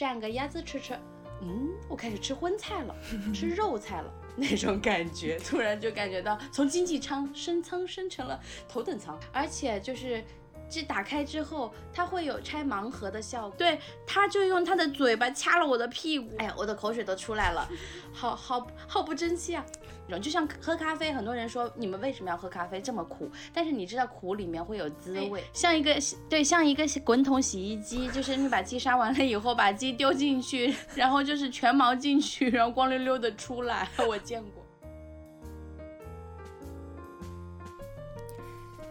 蘸个鸭子吃吃。嗯，我开始吃荤菜了，吃肉菜了，那种感觉，突然就感觉到从经济舱升舱升成了头等舱，而且就是这打开之后，它会有拆盲盒的效果。对，他就用他的嘴巴掐了我的屁股，哎呀，我的口水都出来了，好好好不争气啊！就像喝咖啡，很多人说你们为什么要喝咖啡这么苦？但是你知道苦里面会有滋味，像一个对，像一个滚筒洗衣机，就是你把鸡杀完了以后，把鸡丢进去，然后就是全毛进去，然后光溜溜的出来，我见过。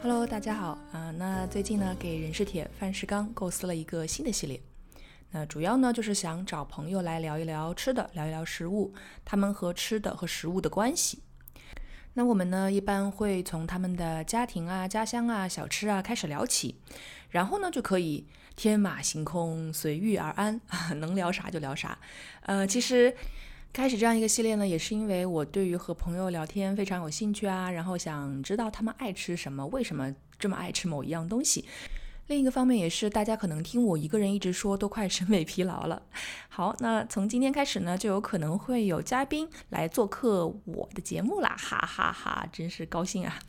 Hello，大家好啊，那最近呢，给人是铁，范是钢构思了一个新的系列。那主要呢，就是想找朋友来聊一聊吃的，聊一聊食物，他们和吃的和食物的关系。那我们呢，一般会从他们的家庭啊、家乡啊、小吃啊开始聊起，然后呢，就可以天马行空，随遇而安，能聊啥就聊啥。呃，其实开始这样一个系列呢，也是因为我对于和朋友聊天非常有兴趣啊，然后想知道他们爱吃什么，为什么这么爱吃某一样东西。另一个方面也是，大家可能听我一个人一直说，都快审美疲劳了。好，那从今天开始呢，就有可能会有嘉宾来做客我的节目啦，哈哈哈，真是高兴啊！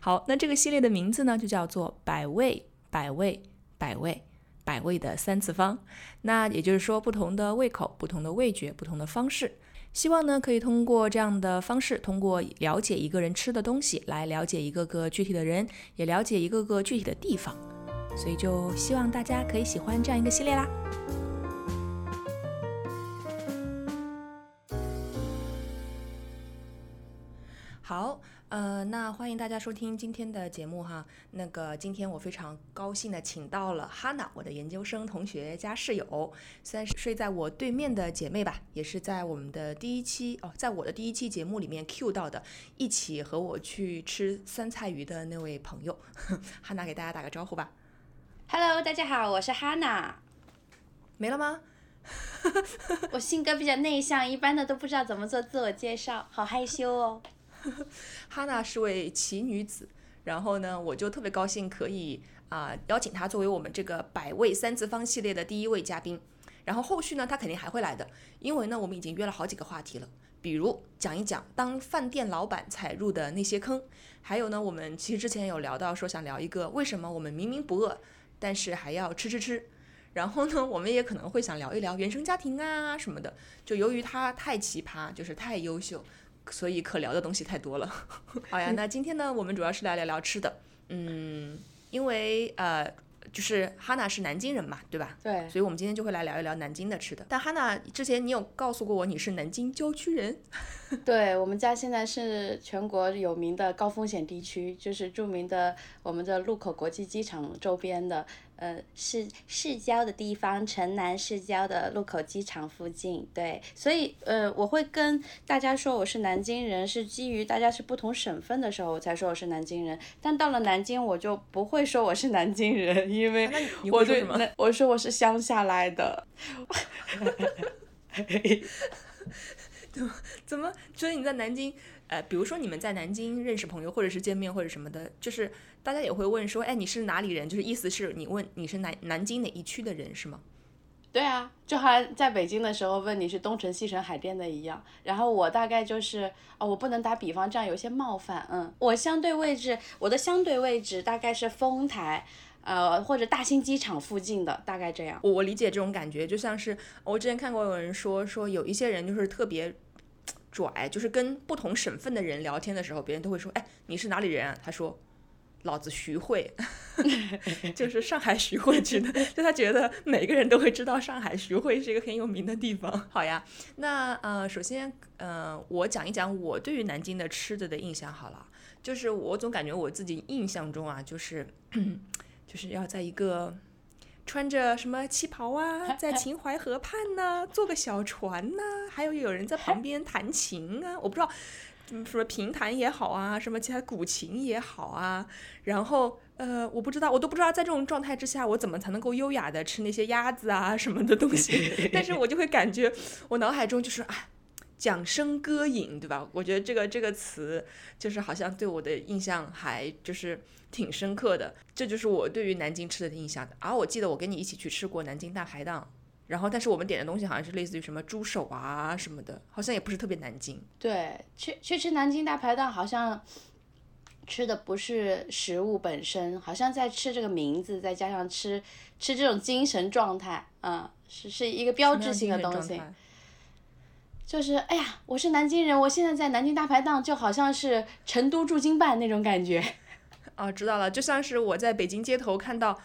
好，那这个系列的名字呢，就叫做“百味百味百味百味”的三次方。那也就是说，不同的胃口、不同的味觉、不同的方式，希望呢，可以通过这样的方式，通过了解一个人吃的东西，来了解一个个具体的人，也了解一个个具体的地方。所以就希望大家可以喜欢这样一个系列啦。好，呃，那欢迎大家收听今天的节目哈。那个今天我非常高兴的请到了哈娜，我的研究生同学加室友，虽然是睡在我对面的姐妹吧，也是在我们的第一期哦，在我的第一期节目里面 Q 到的，一起和我去吃酸菜鱼的那位朋友。哈娜给大家打个招呼吧。Hello，大家好，我是哈娜。没了吗？我性格比较内向，一般的都不知道怎么做自我介绍，好害羞哦。哈娜是位奇女子，然后呢，我就特别高兴可以啊邀请她作为我们这个百味三次方系列的第一位嘉宾。然后后续呢，她肯定还会来的，因为呢，我们已经约了好几个话题了，比如讲一讲当饭店老板踩入的那些坑，还有呢，我们其实之前有聊到说想聊一个为什么我们明明不饿。但是还要吃吃吃，然后呢，我们也可能会想聊一聊原生家庭啊什么的。就由于他太奇葩，就是太优秀，所以可聊的东西太多了。好呀，那今天呢，我们主要是来聊聊吃的。嗯，因为呃。就是哈娜是南京人嘛，对吧？对，所以我们今天就会来聊一聊南京的吃的。但哈娜之前你有告诉过我你是南京郊区人，对我们家现在是全国有名的高风险地区，就是著名的我们的禄口国际机场周边的。呃，市市郊的地方，城南市郊的禄口机场附近，对，所以呃，我会跟大家说我是南京人，是基于大家是不同省份的时候，我才说我是南京人。但到了南京，我就不会说我是南京人，因为我对我说我是乡下来的。怎么怎么？所以你在南京？呃，比如说你们在南京认识朋友，或者是见面或者什么的，就是大家也会问说，哎，你是哪里人？就是意思是你问你是南南京哪一区的人是吗？对啊，就好像在北京的时候问你是东城西城海淀的一样。然后我大概就是哦，我不能打比方，这样有些冒犯。嗯，我相对位置，我的相对位置大概是丰台，呃，或者大兴机场附近的，大概这样。我我理解这种感觉，就像是我之前看过有人说说有一些人就是特别。拽就是跟不同省份的人聊天的时候，别人都会说：“哎，你是哪里人啊？”他说：“老子徐汇，就是上海徐汇区的。”就他觉得每个人都会知道上海徐汇是一个很有名的地方。好呀，那呃，首先呃，我讲一讲我对于南京的吃的的印象好了。就是我总感觉我自己印象中啊，就是 就是要在一个。穿着什么旗袍啊，在秦淮河畔呢，坐个小船呢，还有有人在旁边弹琴啊，我不知道，什么评弹也好啊，什么其他古琴也好啊，然后呃，我不知道，我都不知道在这种状态之下，我怎么才能够优雅的吃那些鸭子啊什么的东西，但是我就会感觉我脑海中就是啊。桨声歌影，对吧？我觉得这个这个词就是好像对我的印象还就是挺深刻的。这就是我对于南京吃的印象。而我记得我跟你一起去吃过南京大排档，然后但是我们点的东西好像是类似于什么猪手啊什么的，好像也不是特别南京。对，去去吃南京大排档，好像吃的不是食物本身，好像在吃这个名字，再加上吃吃这种精神状态，嗯，是是一个标志性的东西。就是哎呀，我是南京人，我现在在南京大排档，就好像是成都驻京办那种感觉。哦，知道了，就像是我在北京街头看到哦，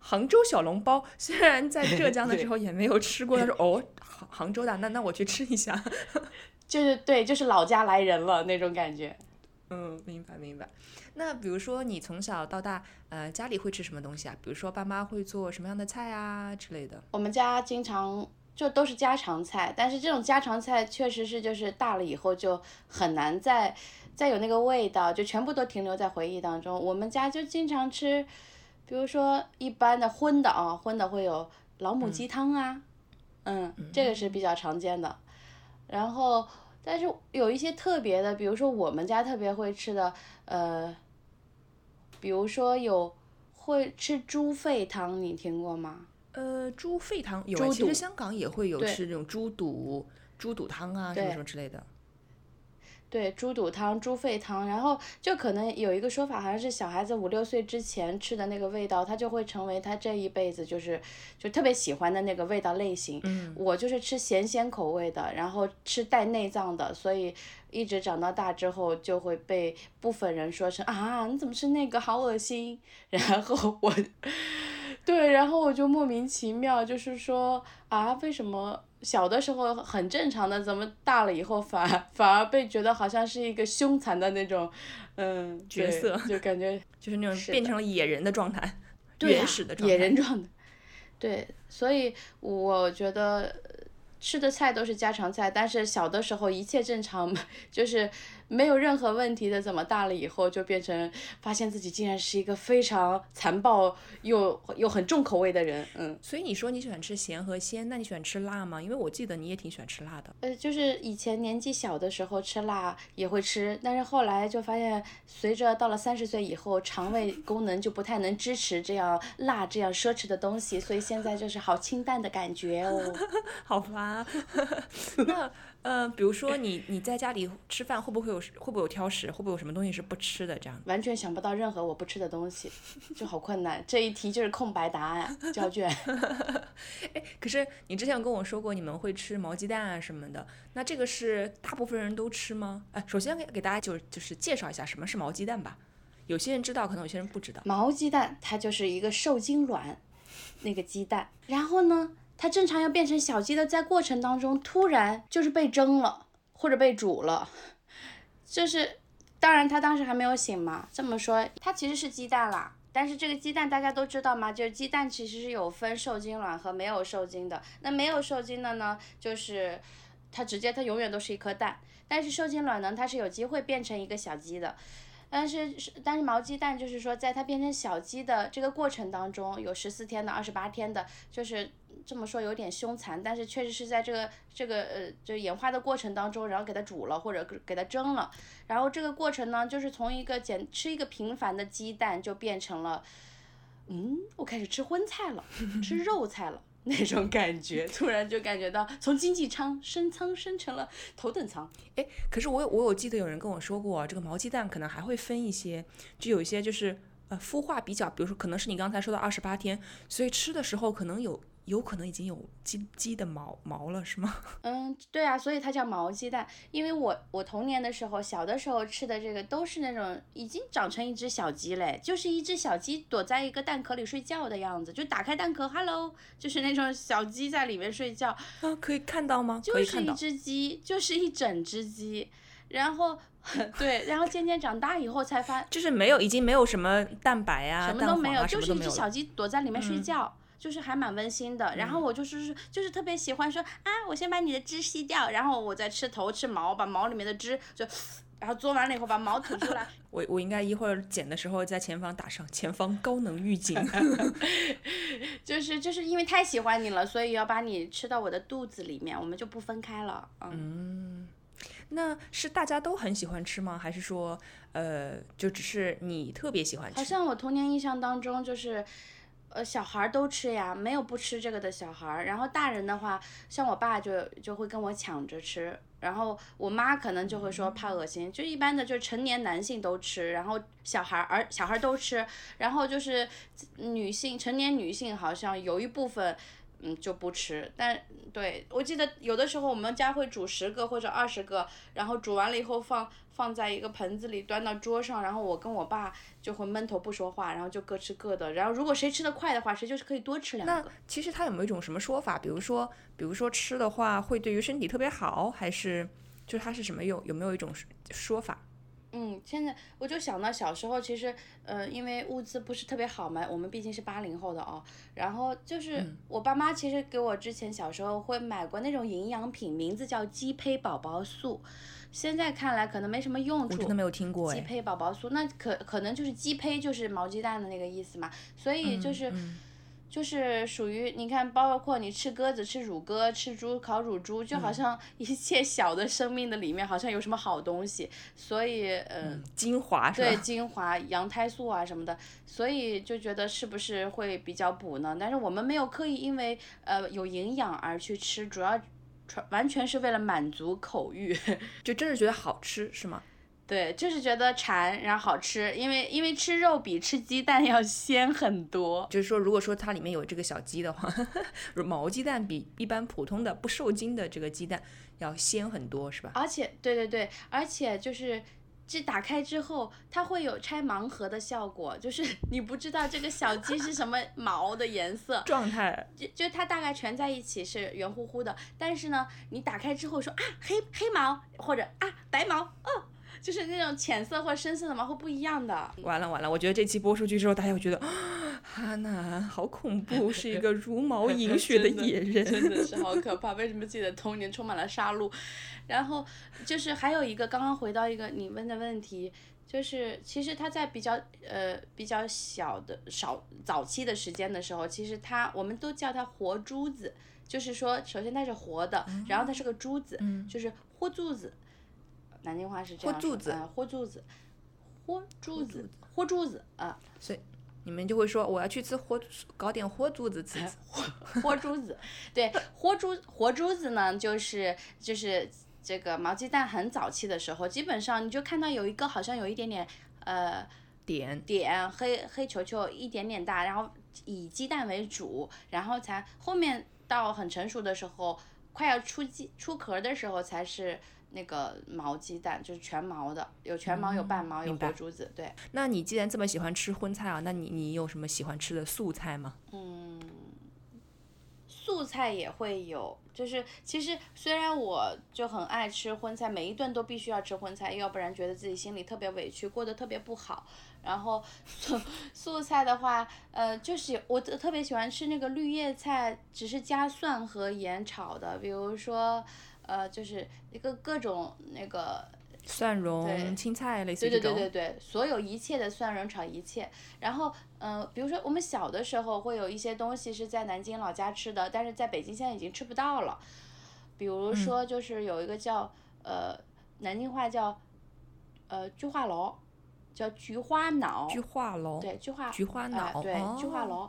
杭州小笼包，虽然在浙江的时候 也没有吃过，但是哦，杭杭州的，那那我去吃一下。就是对，就是老家来人了那种感觉。嗯，明白明白。那比如说你从小到大，呃，家里会吃什么东西啊？比如说爸妈会做什么样的菜啊之类的？我们家经常。就都是家常菜，但是这种家常菜确实是就是大了以后就很难再再有那个味道，就全部都停留在回忆当中。我们家就经常吃，比如说一般的荤的啊，荤的会有老母鸡汤啊，嗯，这个是比较常见的。然后，但是有一些特别的，比如说我们家特别会吃的，呃，比如说有会吃猪肺汤，你听过吗？呃，猪肺汤有，其实香港也会有吃这种猪肚、猪肚汤啊，什么什么之类的。对，猪肚汤、猪肺汤，然后就可能有一个说法，好像是小孩子五六岁之前吃的那个味道，他就会成为他这一辈子就是就特别喜欢的那个味道类型。嗯。我就是吃咸鲜口味的，然后吃带内脏的，所以一直长到大之后就会被部分人说成啊，你怎么吃那个，好恶心。然后我。对，然后我就莫名其妙，就是说啊，为什么小的时候很正常的，怎么大了以后反而反而被觉得好像是一个凶残的那种，嗯，角色，就感觉 就是那种变成了野人的状态 原始的状态，野人状态。对，所以我觉得吃的菜都是家常菜，但是小的时候一切正常，就是。没有任何问题的，怎么大了以后就变成发现自己竟然是一个非常残暴又又很重口味的人？嗯，所以你说你喜欢吃咸和鲜，那你喜欢吃辣吗？因为我记得你也挺喜欢吃辣的。呃，就是以前年纪小的时候吃辣也会吃，但是后来就发现，随着到了三十岁以后，肠胃功能就不太能支持这样辣这样奢侈的东西，所以现在就是好清淡的感觉哦。好吧，那。呃，比如说你你在家里吃饭会不会有会不会有挑食，会不会有什么东西是不吃的这样？完全想不到任何我不吃的东西，就好困难。这一题就是空白答案，交卷。哎，可是你之前跟我说过你们会吃毛鸡蛋啊什么的，那这个是大部分人都吃吗？哎，首先给给大家就就是介绍一下什么是毛鸡蛋吧。有些人知道，可能有些人不知道。毛鸡蛋它就是一个受精卵，那个鸡蛋，然后呢？它正常要变成小鸡的，在过程当中突然就是被蒸了或者被煮了，就是当然它当时还没有醒嘛。这么说，它其实是鸡蛋啦。但是这个鸡蛋大家都知道吗？就是鸡蛋其实是有分受精卵和没有受精的。那没有受精的呢，就是它直接它永远都是一颗蛋。但是受精卵呢，它是有机会变成一个小鸡的。但是是但是毛鸡蛋就是说，在它变成小鸡的这个过程当中，有十四天的、二十八天的，就是。这么说有点凶残，但是确实是在这个这个呃，就演化的过程当中，然后给它煮了或者给它蒸了，然后这个过程呢，就是从一个简吃一个平凡的鸡蛋，就变成了，嗯，我开始吃荤菜了，吃肉菜了 那种感觉，突然就感觉到从经济舱升舱升成了头等舱。哎，可是我我有记得有人跟我说过，这个毛鸡蛋可能还会分一些，就有一些就是呃孵化比较，比如说可能是你刚才说的二十八天，所以吃的时候可能有。有可能已经有鸡鸡的毛毛了，是吗？嗯，对啊，所以它叫毛鸡蛋。因为我我童年的时候，小的时候吃的这个都是那种已经长成一只小鸡嘞，就是一只小鸡躲在一个蛋壳里睡觉的样子，就打开蛋壳，hello，就是那种小鸡在里面睡觉。啊，可以看到吗？就是一只鸡，就是一整只鸡。然后，对，然后渐渐长大以后才发，就是没有，已经没有什么蛋白啊，什么都没有，就是一只小鸡躲在里面睡觉。就是还蛮温馨的，然后我就是就是特别喜欢说啊，我先把你的汁吸掉，然后我再吃头吃毛，把毛里面的汁就，然后做完了以后把毛吐出来。我我应该一会儿剪的时候在前方打上前方高能预警。就是就是因为太喜欢你了，所以要把你吃到我的肚子里面，我们就不分开了。嗯，那是大家都很喜欢吃吗？还是说呃，就只是你特别喜欢吃？好像我童年印象当中就是。呃，小孩儿都吃呀，没有不吃这个的小孩儿。然后大人的话，像我爸就就会跟我抢着吃，然后我妈可能就会说怕恶心。就一般的，就成年男性都吃，然后小孩儿儿小孩儿都吃，然后就是女性成年女性好像有一部分。嗯，就不吃。但对我记得有的时候我们家会煮十个或者二十个，然后煮完了以后放放在一个盆子里端到桌上，然后我跟我爸就会闷头不说话，然后就各吃各的。然后如果谁吃的快的话，谁就是可以多吃两个。那其实它有没有一种什么说法？比如说，比如说吃的话会对于身体特别好，还是就是它是什么有有没有一种说法？嗯，现在我就想到小时候，其实，呃，因为物资不是特别好嘛，我们毕竟是八零后的哦。然后就是我爸妈其实给我之前小时候会买过那种营养品，名字叫鸡胚宝宝素。现在看来可能没什么用处。我真的没有听过鸡胚宝宝酥，那可可能就是鸡胚就是毛鸡蛋的那个意思嘛，所以就是。就是属于你看，包括你吃鸽子、吃乳鸽、吃猪烤乳猪，就好像一切小的生命的里面好像有什么好东西，所以嗯，精华是吧？对，精华、羊胎素啊什么的，所以就觉得是不是会比较补呢？但是我们没有刻意因为呃有营养而去吃，主要完全是为了满足口欲，就真是觉得好吃是吗？对，就是觉得馋，然后好吃，因为因为吃肉比吃鸡蛋 要鲜很多。就是说，如果说它里面有这个小鸡的话，毛鸡蛋比一般普通的不受精的这个鸡蛋要鲜很多，是吧？而且，对对对，而且就是这打开之后，它会有拆盲盒的效果，就是 你不知道这个小鸡是什么毛的颜色 状态，就就它大概全在一起是圆乎乎的，但是呢，你打开之后说啊黑黑毛或者啊白毛，哦。就是那种浅色或深色的毛会不一样的。完了完了，我觉得这期播出去之后，大家会觉得哈娜好恐怖，是一个茹毛 饮血的野人，真的是好可怕。为什么自己的童年充满了杀戮？然后就是还有一个，刚刚回到一个你问的问题，就是其实他在比较呃比较小的少早期的时间的时候，其实他我们都叫它活珠子，就是说首先它是活的，然后它是个珠子，就是活珠子。南京话是这样说的，豁珠子，豁珠子，豁珠子啊，所以你们就会说我要去吃活，搞点活珠子吃。活珠子，对，活珠活珠子呢，就是就是这个毛鸡蛋很早期的时候，基本上你就看到有一个好像有一点点呃点点黑黑球球一点点大，然后以鸡蛋为主，然后才后面到很成熟的时候，快要出鸡出壳的时候才是。那个毛鸡蛋就是全毛的，有全毛，有半毛，有活珠子。对，那你既然这么喜欢吃荤菜啊，那你你有什么喜欢吃的素菜吗？嗯，素菜也会有，就是其实虽然我就很爱吃荤菜，每一顿都必须要吃荤菜，要不然觉得自己心里特别委屈，过得特别不好。然后素 素菜的话，呃，就是我特别喜欢吃那个绿叶菜，只是加蒜和盐炒的，比如说。呃，就是一个各种那个蒜蓉青菜类似对对对对对，所有一切的蒜蓉炒一切。然后，嗯，比如说我们小的时候会有一些东西是在南京老家吃的，但是在北京现在已经吃不到了。比如说，就是有一个叫呃，南京话叫呃菊花楼，叫菊花脑。菊花楼。对，菊花。菊花脑。对，菊花楼。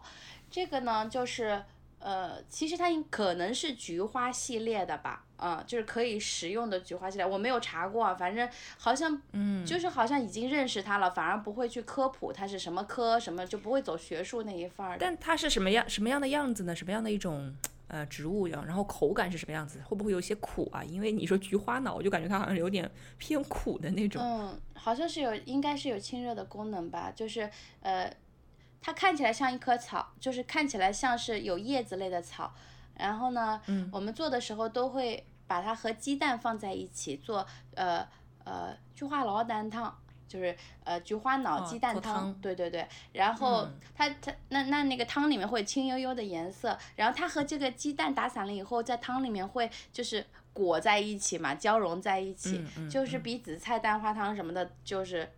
这个呢，就是呃，其实它可能是菊花系列的吧。嗯，就是可以食用的菊花系列，我没有查过，反正好像，嗯，就是好像已经认识它了，反而不会去科普它是什么科什么，就不会走学术那一范儿。但它是什么样什么样的样子呢？什么样的一种呃植物样？然后口感是什么样子？会不会有些苦啊？因为你说菊花脑，我就感觉它好像有点偏苦的那种。嗯，好像是有，应该是有清热的功能吧。就是呃，它看起来像一棵草，就是看起来像是有叶子类的草。然后呢，嗯，我们做的时候都会。把它和鸡蛋放在一起做，呃呃，菊花脑蛋汤，就是呃菊花脑鸡蛋汤，对对对。然后它它那那那个汤里面会青悠悠的颜色，然后它和这个鸡蛋打散了以后，在汤里面会就是裹在一起嘛，交融在一起，就是比紫菜蛋花汤什么的，就是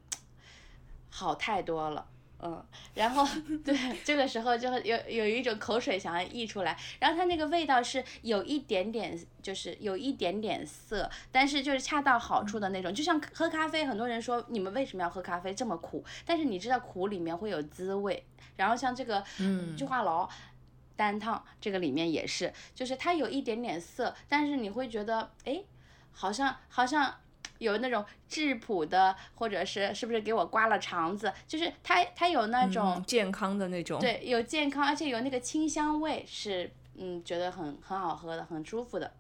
好太多了。嗯，然后对，这个时候就有有一种口水想要溢出来，然后它那个味道是有一点点，就是有一点点涩，但是就是恰到好处的那种，就像喝咖啡，很多人说你们为什么要喝咖啡这么苦，但是你知道苦里面会有滋味，然后像这个菊花劳单烫这个里面也是，就是它有一点点涩，但是你会觉得哎，好像好像。有那种质朴的，或者是是不是给我刮了肠子？就是它它有那种健康的那种，对，有健康，而且有那个清香味，是嗯觉得很很好喝的，很舒服的。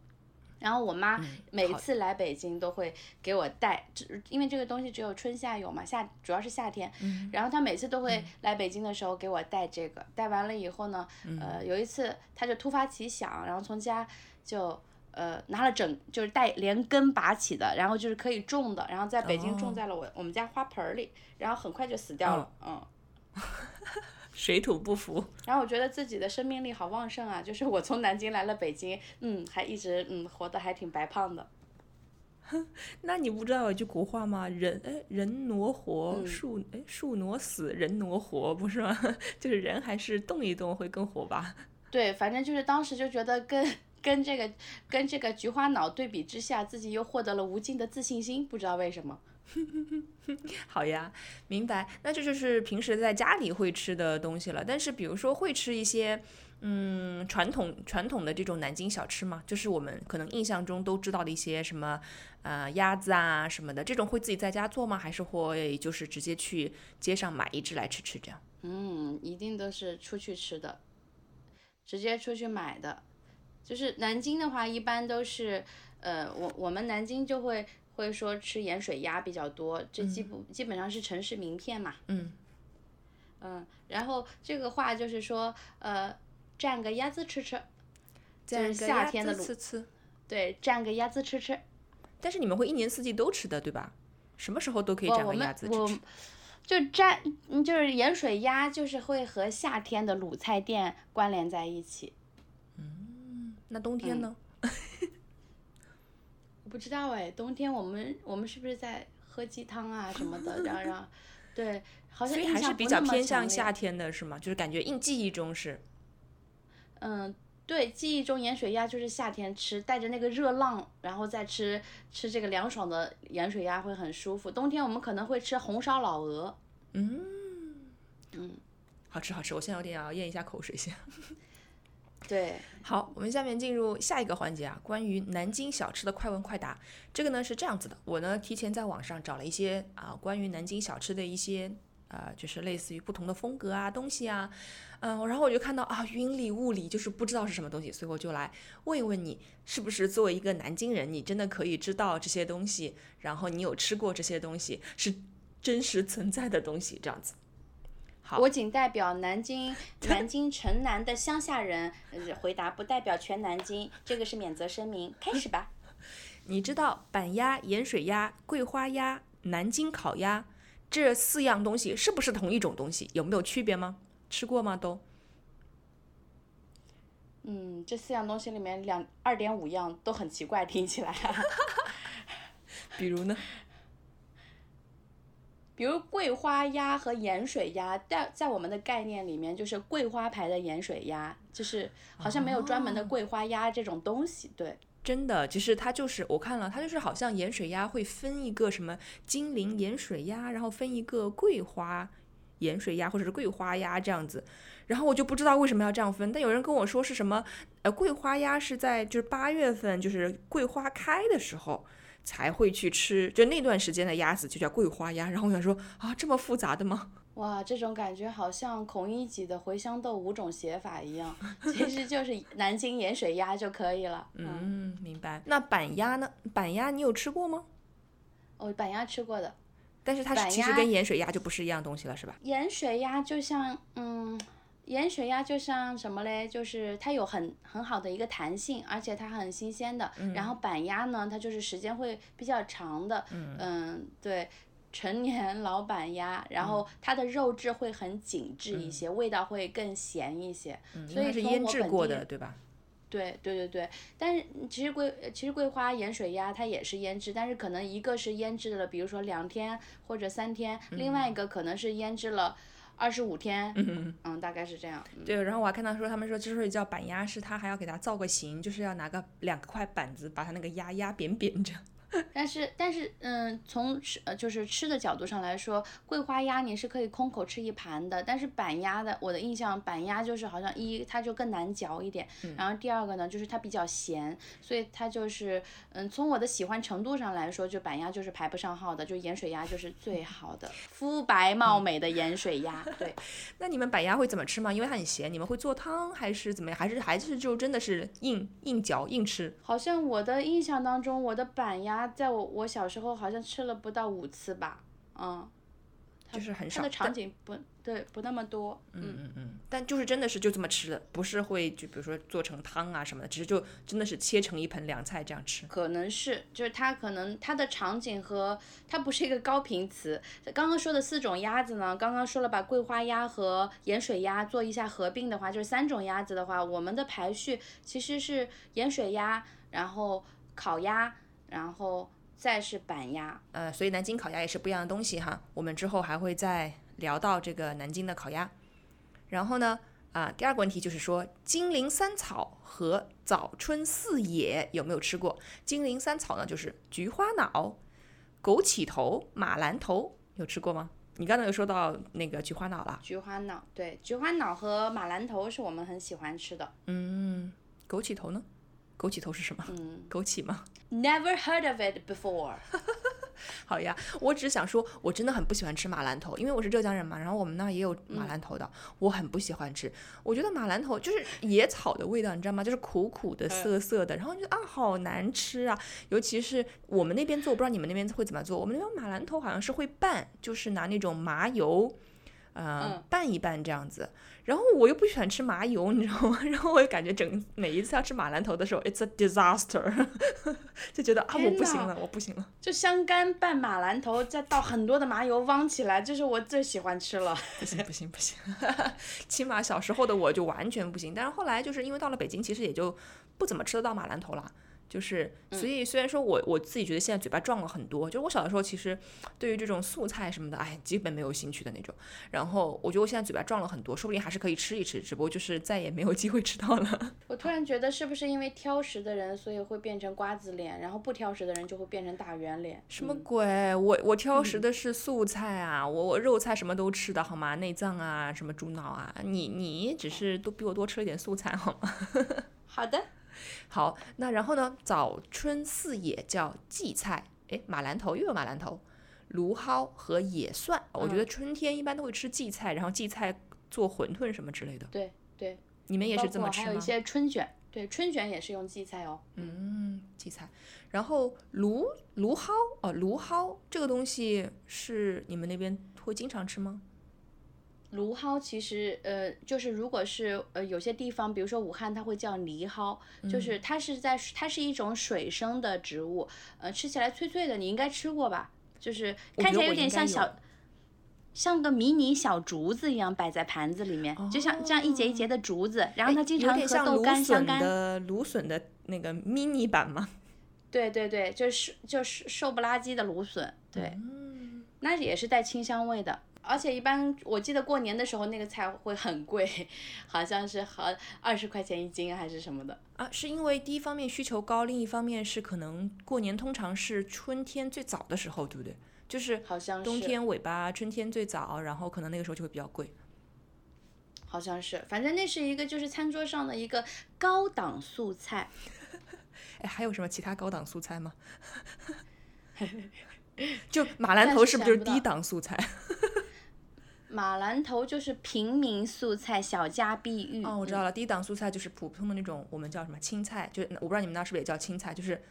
然后我妈每次来北京都会给我带，因为这个东西只有春夏有嘛，夏主要是夏天。然后她每次都会来北京的时候给我带这个，带完了以后呢，呃，有一次她就突发奇想，然后从家就。呃，拿了整就是带连根拔起的，然后就是可以种的，然后在北京种在了我我们家花盆里，然后很快就死掉了，嗯，水土不服。然后我觉得自己的生命力好旺盛啊，就是我从南京来了北京，嗯，还一直嗯活得还挺白胖的。那你不知道有句古话吗？人哎人挪活，树哎树挪死，人挪活，不是吗？就是人还是动一动会更活吧？对，反正就是当时就觉得跟。跟这个跟这个菊花脑对比之下，自己又获得了无尽的自信心，不知道为什么。好呀，明白。那这就是平时在家里会吃的东西了。但是比如说会吃一些嗯传统传统的这种南京小吃吗？就是我们可能印象中都知道的一些什么呃鸭子啊什么的，这种会自己在家做吗？还是会就是直接去街上买一只来吃吃这样？嗯，一定都是出去吃的，直接出去买的。就是南京的话，一般都是，呃，我我们南京就会会说吃盐水鸭比较多，这基本基本上是城市名片嘛。嗯。嗯，然后这个话就是说，呃，蘸个鸭子吃吃，就是夏天的吃吃。对，蘸个鸭子吃吃。但是你们会一年四季都吃的，对吧？什么时候都可以蘸个鸭子吃吃。就蘸，就是盐水鸭，就是会和夏天的卤菜店关联在一起。那冬天呢？我不知道哎，冬天我们我们是不是在喝鸡汤啊 什么的？然后，然后，对，好像所以还是比较偏向夏天的是吗？就是感觉印记忆中是。嗯，对，记忆中盐水鸭就是夏天吃，带着那个热浪，然后再吃吃这个凉爽的盐水鸭会很舒服。冬天我们可能会吃红烧老鹅。嗯嗯，好吃好吃，我现在有点要咽一下口水先。对，好，我们下面进入下一个环节啊，关于南京小吃的快问快答。这个呢是这样子的，我呢提前在网上找了一些啊关于南京小吃的一些啊，就是类似于不同的风格啊东西啊，嗯，然后我就看到啊云里雾里，就是不知道是什么东西，所以我就来问一问你，是不是作为一个南京人，你真的可以知道这些东西，然后你有吃过这些东西，是真实存在的东西，这样子。我仅代表南京 南京城南的乡下人回答，不代表全南京，这个是免责声明。开始吧。你知道板鸭、盐水鸭、桂花鸭、南京烤鸭这四样东西是不是同一种东西？有没有区别吗？吃过吗？都？嗯，这四样东西里面两二点五样都很奇怪，听起来。比如呢？比如桂花鸭和盐水鸭，在在我们的概念里面，就是桂花牌的盐水鸭，就是好像没有专门的桂花鸭这种东西。对，真的，其实它就是我看了，它就是好像盐水鸭会分一个什么金陵盐水鸭，然后分一个桂花盐水鸭或者是桂花鸭这样子，然后我就不知道为什么要这样分。但有人跟我说是什么，呃，桂花鸭是在就是八月份，就是桂花开的时候。才会去吃，就那段时间的鸭子就叫桂花鸭。然后我想说啊，这么复杂的吗？哇，这种感觉好像孔乙己的茴香豆五种写法一样，其实就是南京盐水鸭就可以了。嗯，明白。那板鸭呢？板鸭你有吃过吗？哦，板鸭吃过的，但是它其实跟盐水鸭就不是一样东西了，是吧？盐水鸭就像，嗯。盐水鸭就像什么嘞？就是它有很很好的一个弹性，而且它很新鲜的。然后板鸭呢，它就是时间会比较长的。嗯，对，成年老板鸭，然后它的肉质会很紧致一些，味道会更咸一些。所以是腌制过的，对吧？对对对对，但是其实桂其实桂花盐水鸭它也是腌制，但是可能一个是腌制了，比如说两天或者三天，另外一个可能是腌制了。二十五天，嗯嗯，大概是这样。嗯对，然后我还看到说，他们说之所以叫板鸭，是他还要给它造个型，就是要拿个两块板子把它那个鸭压扁扁这样。但是但是嗯，从吃呃就是吃的角度上来说，桂花鸭你是可以空口吃一盘的，但是板鸭的我的印象，板鸭就是好像一它就更难嚼一点，然后第二个呢就是它比较咸，所以它就是嗯从我的喜欢程度上来说，就板鸭就是排不上号的，就盐水鸭就是最好的，肤白貌美的盐水鸭，对。那你们板鸭会怎么吃吗？因为它很咸，你们会做汤还是怎么样？还是还是就真的是硬硬嚼硬吃？好像我的印象当中，我的板鸭在我我小时候好像吃了不到五次吧，嗯，就是很少它的场景不对不那么多，嗯，嗯嗯，但就是真的是就这么吃的，不是会就比如说做成汤啊什么的，只是就真的是切成一盆凉菜这样吃。可能是就是它可能它的场景和它不是一个高频词。刚刚说的四种鸭子呢，刚刚说了把桂花鸭和盐水鸭做一下合并的话，就是三种鸭子的话，我们的排序其实是盐水鸭，然后烤鸭，然后再是板鸭。呃，所以南京烤鸭也是不一样的东西哈。我们之后还会再聊到这个南京的烤鸭。然后呢，啊、第二个问题就是说金陵三草和早春四野有没有吃过？金陵三草呢，就是菊花脑、枸杞头、马兰头，有吃过吗？你刚才有说到那个菊花脑了，菊花脑，对，菊花脑和马兰头是我们很喜欢吃的。嗯，枸杞头呢？枸杞头是什么？嗯枸杞吗？，Never heard of it before。好呀，我只是想说，我真的很不喜欢吃马兰头，因为我是浙江人嘛，然后我们那儿也有马兰头的，我很不喜欢吃。我觉得马兰头就是野草的味道，你知道吗？就是苦苦的、涩涩的，然后就啊，好难吃啊！尤其是我们那边做，我不知道你们那边会怎么做。我们那边马兰头好像是会拌，就是拿那种麻油。呃嗯，拌一拌这样子，然后我又不喜欢吃麻油，你知道吗？然后我就感觉整每一次要吃马兰头的时候，it's a disaster，就觉得啊，我不行了，我不行了。就香干拌马兰头，再倒很多的麻油汪起来，这是我最喜欢吃了。不行不行不行，起码小时候的我就完全不行。但是后来就是因为到了北京，其实也就不怎么吃得到马兰头了。就是，所以虽然说我我自己觉得现在嘴巴壮了很多，就是我小的时候其实对于这种素菜什么的，哎，基本没有兴趣的那种。然后我觉得我现在嘴巴壮了很多，说不定还是可以吃一吃，只不过就是再也没有机会吃到了。我突然觉得，是不是因为挑食的人，所以会变成瓜子脸，然后不挑食的人就会变成大圆脸？什么鬼？我我挑食的是素菜啊，我我肉菜什么都吃的好吗？内脏啊，什么猪脑啊，你你只是都比我多吃了一点素菜好吗？好的，好，那然后呢？早春四野叫荠菜，诶，马兰头又有马兰头，芦蒿和野蒜。我觉得春天一般都会吃荠菜，然后荠菜做馄饨什么之类的。对对，你们也是这么吃吗？还有一些春卷，对，春卷也是用荠菜哦。嗯，荠菜。然后芦芦蒿哦，芦蒿这个东西是你们那边会经常吃吗？芦蒿其实呃，就是如果是呃有些地方，比如说武汉，它会叫藜蒿，嗯就是它是在它是一种水生的植物，呃，吃起来脆脆的，你应该吃过吧？就是看起来有点像小。像个迷你小竹子一样摆在盘子里面，就像这样一节一节的竹子，然后它经常和豆干相干。的芦笋的那个 mini 版吗？对对对，就是就是瘦不拉几的芦笋，对，嗯那也是带清香味的。而且一般我记得过年的时候那个菜会很贵，好像是好二十块钱一斤还是什么的。啊，是因为第一方面需求高，另一方面是可能过年通常是春天最早的时候，对不对？就是好像是冬天尾巴，春天最早，然后可能那个时候就会比较贵。好像是，反正那是一个就是餐桌上的一个高档素菜。哎，还有什么其他高档素菜吗？就马兰头是不是就是低档素菜？马兰头就是平民素菜，小家碧玉。哦，我知道了，低档素菜就是普通的那种，我们叫什么青菜，就是我不知道你们那是不是也叫青菜，就是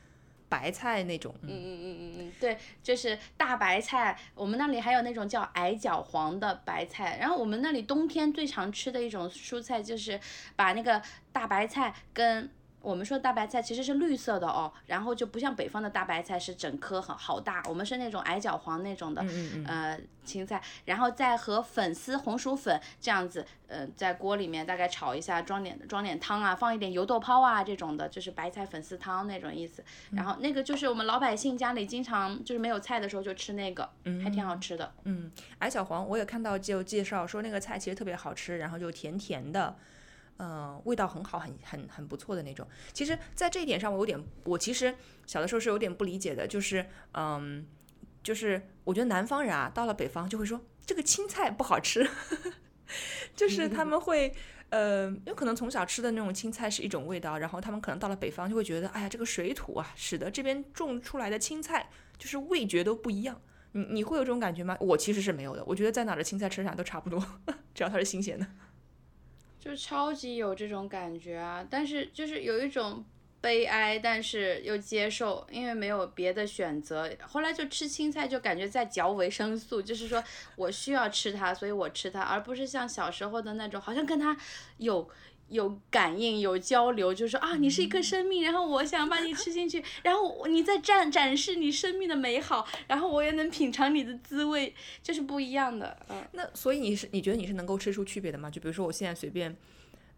白菜那种。嗯，嗯嗯嗯嗯，对，就是大白菜，我们那里还有那种叫矮脚黄的白菜。然后我们那里冬天最常吃的一种蔬菜就是把那个大白菜跟我们说大白菜其实是绿色的哦，然后就不像北方的大白菜是整颗很好大，我们是那种矮脚黄那种的，呃青菜，然后再和粉丝、红薯粉这样子，呃在锅里面大概炒一下，装点装点汤啊，放一点油豆泡啊这种的，就是白菜粉丝汤那种意思。然后那个就是我们老百姓家里经常就是没有菜的时候就吃那个，还挺好吃的。嗯，矮脚黄我也看到就介绍说那个菜其实特别好吃，然后就甜甜的。嗯，味道很好，很很很不错的那种。其实，在这一点上，我有点，我其实小的时候是有点不理解的，就是，嗯，就是我觉得南方人啊，到了北方就会说这个青菜不好吃，就是他们会，呃，有可能从小吃的那种青菜是一种味道，然后他们可能到了北方就会觉得，哎呀，这个水土啊，使得这边种出来的青菜就是味觉都不一样。你你会有这种感觉吗？我其实是没有的，我觉得在哪的青菜吃啥都差不多，只要它是新鲜的。就超级有这种感觉啊，但是就是有一种悲哀，但是又接受，因为没有别的选择。后来就吃青菜，就感觉在嚼维生素，就是说我需要吃它，所以我吃它，而不是像小时候的那种，好像跟它有。有感应，有交流，就是啊，你是一颗生命，然后我想把你吃进去，然后你再展展示你生命的美好，然后我也能品尝你的滋味，就是不一样的。嗯，那所以你是你觉得你是能够吃出区别的吗？就比如说我现在随便，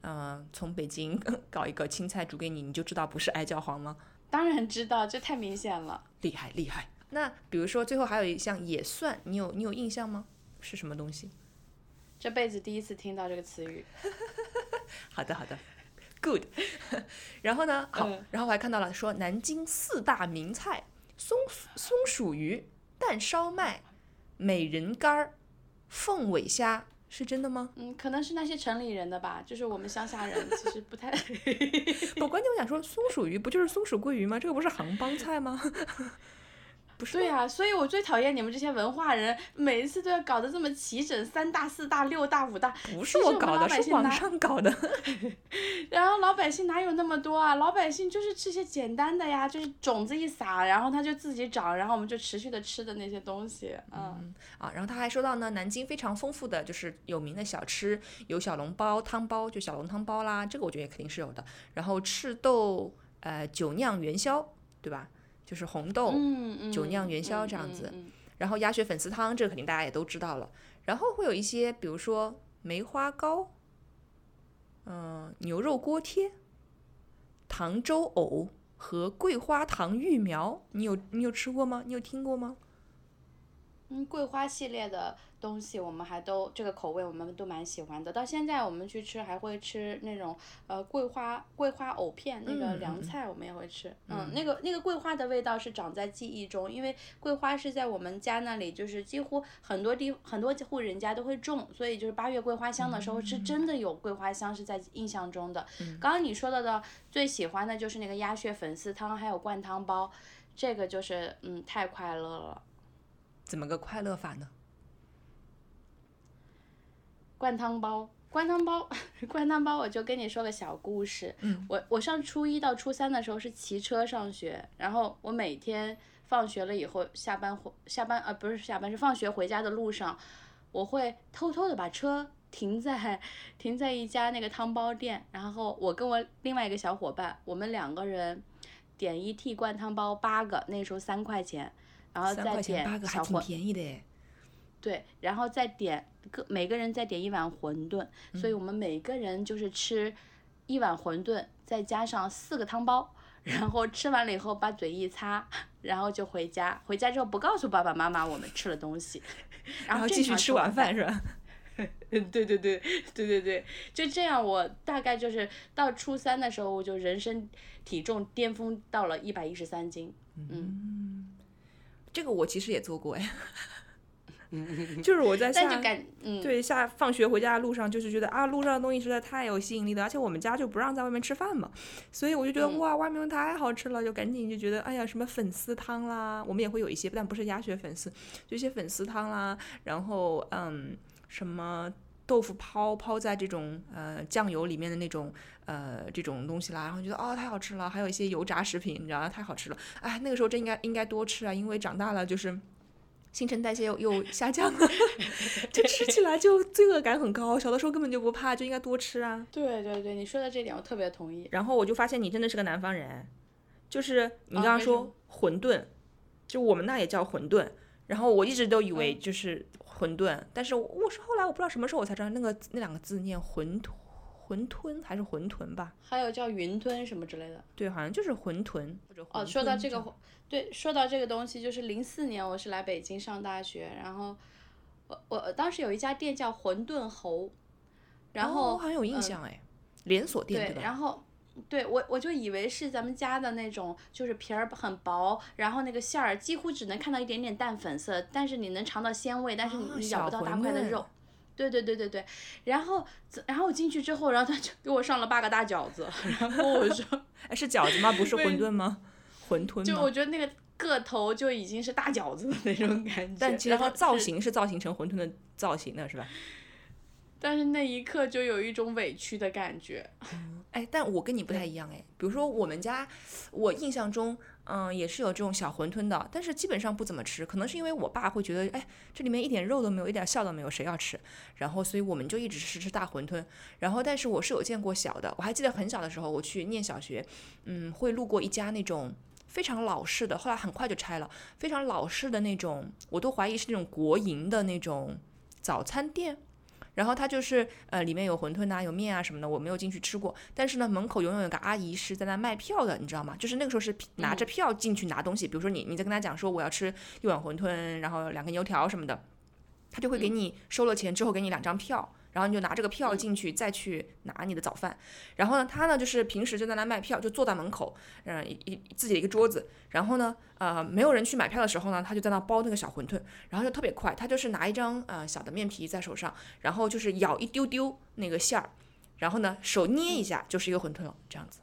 嗯，从北京 搞一个青菜煮给你，你就知道不是艾椒黄吗？当然知道，这太明显了。厉害厉害。那比如说最后还有一项也算，你有你有印象吗？是什么东西？这辈子第一次听到这个词语。好的好的，good。然后呢，好，然后我还看到了说南京四大名菜：松松鼠鱼、蛋烧麦、美人干儿、凤尾虾，是真的吗？嗯，可能是那些城里人的吧，就是我们乡下人其实不太。不关键我想说，松鼠鱼不就是松鼠桂鱼吗？这个不是杭帮菜吗？不是对呀，所以我最讨厌你们这些文化人，每一次都要搞得这么齐整，三大、四大、六大、五大。不是我搞的，是网上搞的。然后老百姓哪有那么多啊？老百姓就是吃些简单的呀，就是种子一撒，然后它就自己长，然后我们就持续的吃的那些东西。嗯啊，然后他还说到呢，南京非常丰富的就是有名的小吃，有小笼包、汤包，就小笼汤包啦，这个我觉得也肯定是有的。然后赤豆呃酒酿元宵，对吧？就是红豆酒酿元宵这样子，然后鸭血粉丝汤，这个肯定大家也都知道了。然后会有一些，比如说梅花糕，嗯，牛肉锅贴、糖粥藕和桂花糖芋苗，你有你有吃过吗？你有听过吗？嗯，桂花系列的。东西我们还都这个口味我们都蛮喜欢的，到现在我们去吃还会吃那种呃桂花桂花藕片那个凉菜我们也会吃，嗯，那个那个桂花的味道是长在记忆中，因为桂花是在我们家那里就是几乎很多地很多户人家都会种，所以就是八月桂花香的时候是真的有桂花香是在印象中的。刚刚你说到的最喜欢的就是那个鸭血粉丝汤还有灌汤包，这个就是嗯太快乐了。怎么个快乐法呢？灌汤包，灌汤包，灌汤包，我就跟你说个小故事。嗯，我我上初一到初三的时候是骑车上学，然后我每天放学了以后，下班回下班呃不是下班是放学回家的路上，我会偷偷的把车停在 停在一家那个汤包店，然后我跟我另外一个小伙伴，我们两个人点一屉灌汤包八个，那时候三块钱，然后再点八个还挺便宜的诶。对，然后再点个每个人再点一碗馄饨，所以我们每个人就是吃一碗馄饨，再加上四个汤包，然后吃完了以后把嘴一擦，然后就回家。回家之后不告诉爸爸妈妈我们吃了东西，然后继续吃晚饭是吧？对对对对对对，就这样。我大概就是到初三的时候，我就人生体重巅峰到了一百一十三斤。嗯，这个我其实也做过哎。就是我在下，对下放学回家的路上，就是觉得啊，路上的东西实在太有吸引力了，而且我们家就不让在外面吃饭嘛，所以我就觉得哇，外面太好吃了，就赶紧就觉得哎呀，什么粉丝汤啦，我们也会有一些，但不是鸭血粉丝，就一些粉丝汤啦，然后嗯，什么豆腐泡泡在这种呃酱油里面的那种呃这种东西啦，然后觉得哦太好吃了，还有一些油炸食品，你知道太好吃了，哎，那个时候真应该应该多吃啊，因为长大了就是。新陈代谢又又下降 了，就吃起来就罪恶感很高。小的时候根本就不怕，就应该多吃啊。对对对，你说的这点我特别同意。然后我就发现你真的是个南方人，就是你刚刚说馄饨，就我们那也叫馄饨。然后我一直都以为就是馄饨，但是我我是后来我不知道什么时候我才知道那个那两个字念馄饨，馄饨还是馄饨吧？还有叫云吞什么之类的。对，好像就是馄饨或者哦，说到这个，对，说到这个东西，就是零四年我是来北京上大学，然后我我当时有一家店叫馄饨侯，然哦后、我好像有印嗯象哎，连锁店对，吧？然后对我我就以为是咱们家的那种，就是皮儿很薄，然后那个馅儿几乎只能看到一点点淡粉色，但是你能尝到鲜味，但是你哦你咬不到大块的肉。对对对对对，然后然后我进去之后，然后他就给我上了八个大饺子，然后我说，哎，是饺子吗？不是馄饨吗？馄饨就？我觉得那个个头就已经是大饺子的那种感觉，但其实它造型是造型成馄饨的造型的，是吧？但是那一刻就有一种委屈的感觉。哎，但我跟你不太一样哎。比如说我们家，我印象中，嗯，也是有这种小馄饨的，但是基本上不怎么吃。可能是因为我爸会觉得，哎，这里面一点肉都没有，一点馅都没有，谁要吃？然后，所以我们就一直是吃大馄饨。然后，但是我是有见过小的，我还记得很小的时候，我去念小学，嗯，会路过一家那种。非常老式的，后来很快就拆了。非常老式的那种，我都怀疑是那种国营的那种早餐店。然后它就是呃里面有馄饨呐、有面啊什么的，我没有进去吃过。但是呢，门口永远有个阿姨是在那卖票的，你知道吗？就是那个时候是拿着票进去拿东西，比如说你你在跟他讲说我要吃一碗馄饨，然后两根油条什么的，他就会给你收了钱之后给你两张票。然后你就拿这个票进去，再去拿你的早饭。然后呢，他呢就是平时就在那卖票，就坐在门口，嗯，一一自己的一个桌子。然后呢，呃，没有人去买票的时候呢，他就在那包那个小馄饨，然后就特别快，他就是拿一张呃小的面皮在手上，然后就是咬一丢丢那个馅儿，然后呢手捏一下就是一个馄饨了，这样子。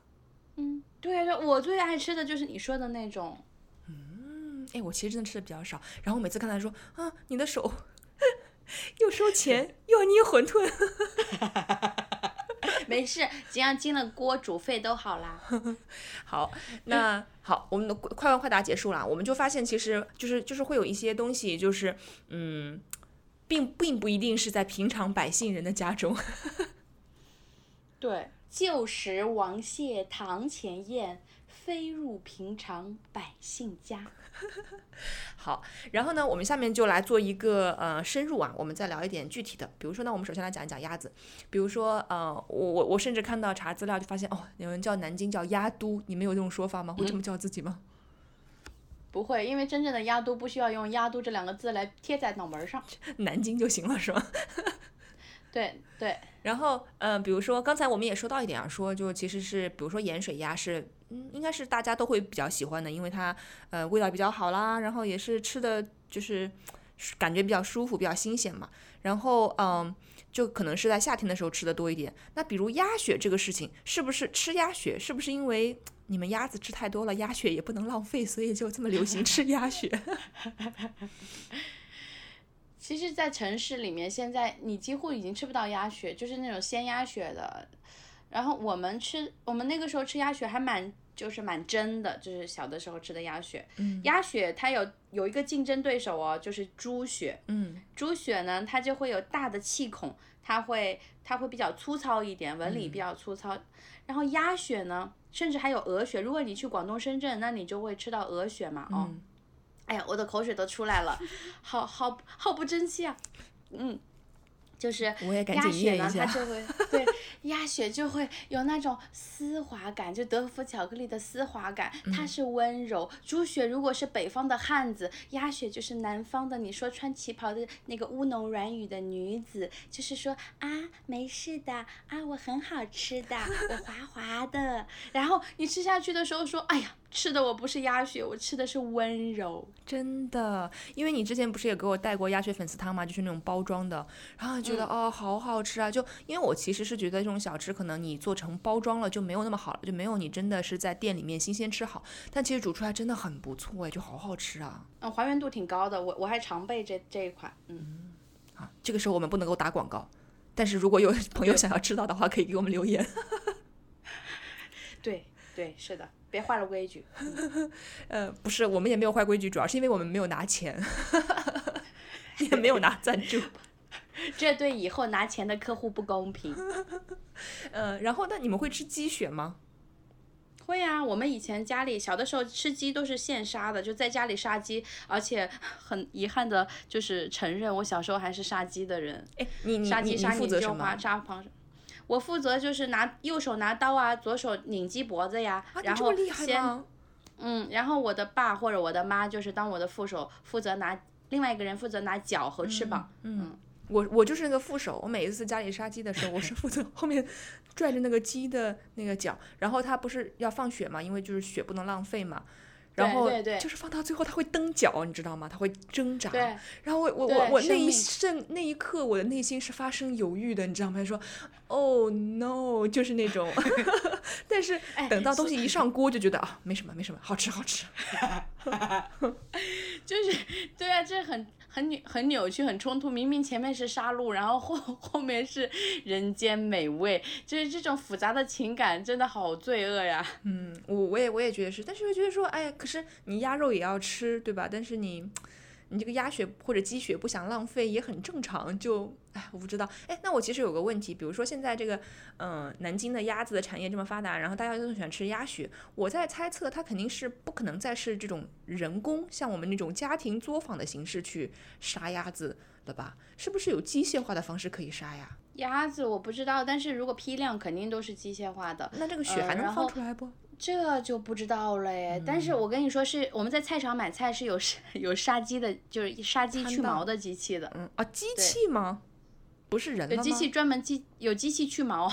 嗯，对对，我最爱吃的就是你说的那种。嗯，哎，我其实真的吃的比较少，然后每次看他说啊，你的手又收钱又要捏馄饨，没事，只要进了锅，煮沸都好啦。好，那好，我们的快问快答结束了，我们就发现其实就是就是会有一些东西，就是嗯，并并不一定是在平常百姓人的家中。对，旧时王谢堂前燕，飞入平常百姓家。好，然后呢，我们下面就来做一个呃深入啊，我们再聊一点具体的。比如说呢，我们首先来讲一讲鸭子。比如说呃，我我我甚至看到查资料就发现哦，有人叫南京叫鸭都，你们有这种说法吗？会这么叫自己吗？不会，因为真正的鸭都不需要用“鸭都”这两个字来贴在脑门上。南京就行了是吗？对对，然后，呃，比如说刚才我们也说到一点啊，说就其实是，比如说盐水鸭是，嗯，应该是大家都会比较喜欢的，因为它，呃，味道比较好啦，然后也是吃的就是感觉比较舒服，比较新鲜嘛。然后，嗯，就可能是在夏天的时候吃的多一点。那比如鸭血这个事情，是不是吃鸭血，是不是因为你们鸭子吃太多了，鸭血也不能浪费，所以就这么流行吃鸭血？其实，在城市里面，现在你几乎已经吃不到鸭血，就是那种鲜鸭血的。然后我们吃，我们那个时候吃鸭血还蛮，就是蛮真的，就是小的时候吃的鸭血。嗯鸭血它有有一个竞争对手哦，就是猪血。嗯猪血呢，它就会有大的气孔，它会它会比较粗糙一点，纹理比较粗糙。然后鸭血呢，甚至还有鹅血。如果你去广东深圳，那你就会吃到鹅血嘛，哦。嗯哎呀，我的口水都出来了，好好好不争气啊！嗯，就是我也赶鸭血呢。它就会 对鸭血就会有那种丝滑感，就德芙巧克力的丝滑感，嗯它是温柔。猪血如果是北方的汉子，鸭血就是南方的，你说穿旗袍的那个乌侬软语的女子，就是说啊没事的啊，我很好吃的，我滑滑的。然后你吃下去的时候说，哎呀。吃的我不是鸭血，我吃的是温柔。真的，因为你之前不是也给我带过鸭血粉丝汤吗，就是那种包装的，然后觉得、哦好好吃啊，就因为我其实是觉得这种小吃可能你做成包装了就没有那么好了，就没有你真的是在店里面新鲜吃好，但其实煮出来真的很不错哎，就好好吃啊。嗯，还原度挺高的，我我还常备这这一款，嗯。啊，这个时候我们不能够打广告，但是如果有朋友想要知道的话，可以给我们留言。对对，是的，别坏了规矩。呃，不是，我们也没有坏规矩，主要是因为我们没有拿钱。也没有拿赞助。这对以后拿钱的客户不公平。呃，然后那你们会吃鸡血吗？会啊，我们以前家里小的时候吃鸡都是现杀的，就在家里杀鸡，而且很遗憾的就是承认我小时候还是杀鸡的人。哎，你你杀鸡、你杀牛就负责什么？花、杀螃蟹。我负责就是拿右手拿刀啊，左手拧鸡脖子呀，啊，然后先？嗯，然后我的爸或者我的妈就是当我的副手，负责拿另外一个人负责拿脚和翅膀。嗯，我我就是那个副手，我每一次家里杀鸡的时候，我是负责后面拽着那个鸡的那个脚，然后它不是要放血嘛，因为就是血不能浪费嘛。然后就是放到最后，他会蹬脚，你知道吗？他会挣扎。然后我我我我那一瞬那一刻，我的内心是发生犹豫的，你知道吗？就说，Oh no，就是那种。但是哎等到东西一上锅，就觉得啊，没什么没什么，好吃好吃。就是对啊，这很很扭很扭曲，很冲突。明明前面是杀戮，然后后后面是人间美味，就是这种复杂的情感真的好罪恶呀。嗯，我我也我也觉得是，但是又觉得说，哎，可是你鸭肉也要吃，对吧？但是你你这个鸭血或者鸡血不想浪费也很正常，就哎，我不知道，哎，那我其实有个问题，比如说现在这个嗯、呃南京的鸭子的产业这么发达，然后大家都喜欢吃鸭血，我在猜测它肯定是不可能再是这种人工像我们那种家庭作坊的形式去杀鸭子了吧？是不是有机械化的方式可以杀呀？鸭子我不知道，但是如果批量肯定都是机械化的，那这个血还能放出来不？这就不知道了耶。但是我跟你说是，我们在菜场买菜是有杀 有杀鸡的，就是杀鸡去毛的机器的。嗯啊，机器吗？不是人了吗？有机器专门机有机器去毛，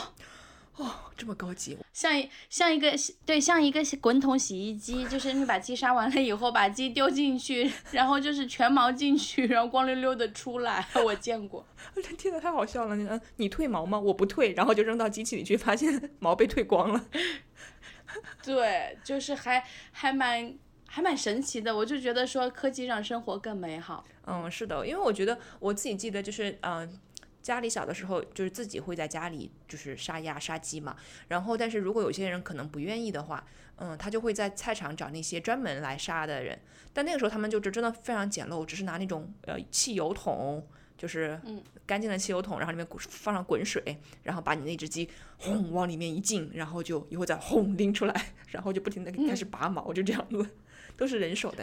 哦，这么高级，像一像一个对像一个滚筒洗衣机，就是你把鸡杀完了以后，把鸡丢进去，然后就是全毛进去，然后光溜溜的出来，我见过。天呐，太好笑了！你嗯，你退毛吗？我不退，然后就扔到机器里去，发现 毛被退光了。对，就是还还蛮还蛮神奇的，我就觉得说科技让生活更美好。嗯，是的，因为我觉得我自己记得就是嗯、呃家里小的时候就是自己会在家里就是杀鸭杀鸡嘛，然后但是如果有些人可能不愿意的话，嗯，他就会在菜场找那些专门来杀的人，但那个时候他们就真的非常简陋，只是拿那种呃汽油桶。就是嗯干净的汽油桶，然后里面滚放上滚水，然后把你那只鸡轰往里面一浸，然后就以后再轰拎出来，然后就不停的开始拔毛，就这样子，都是人手的。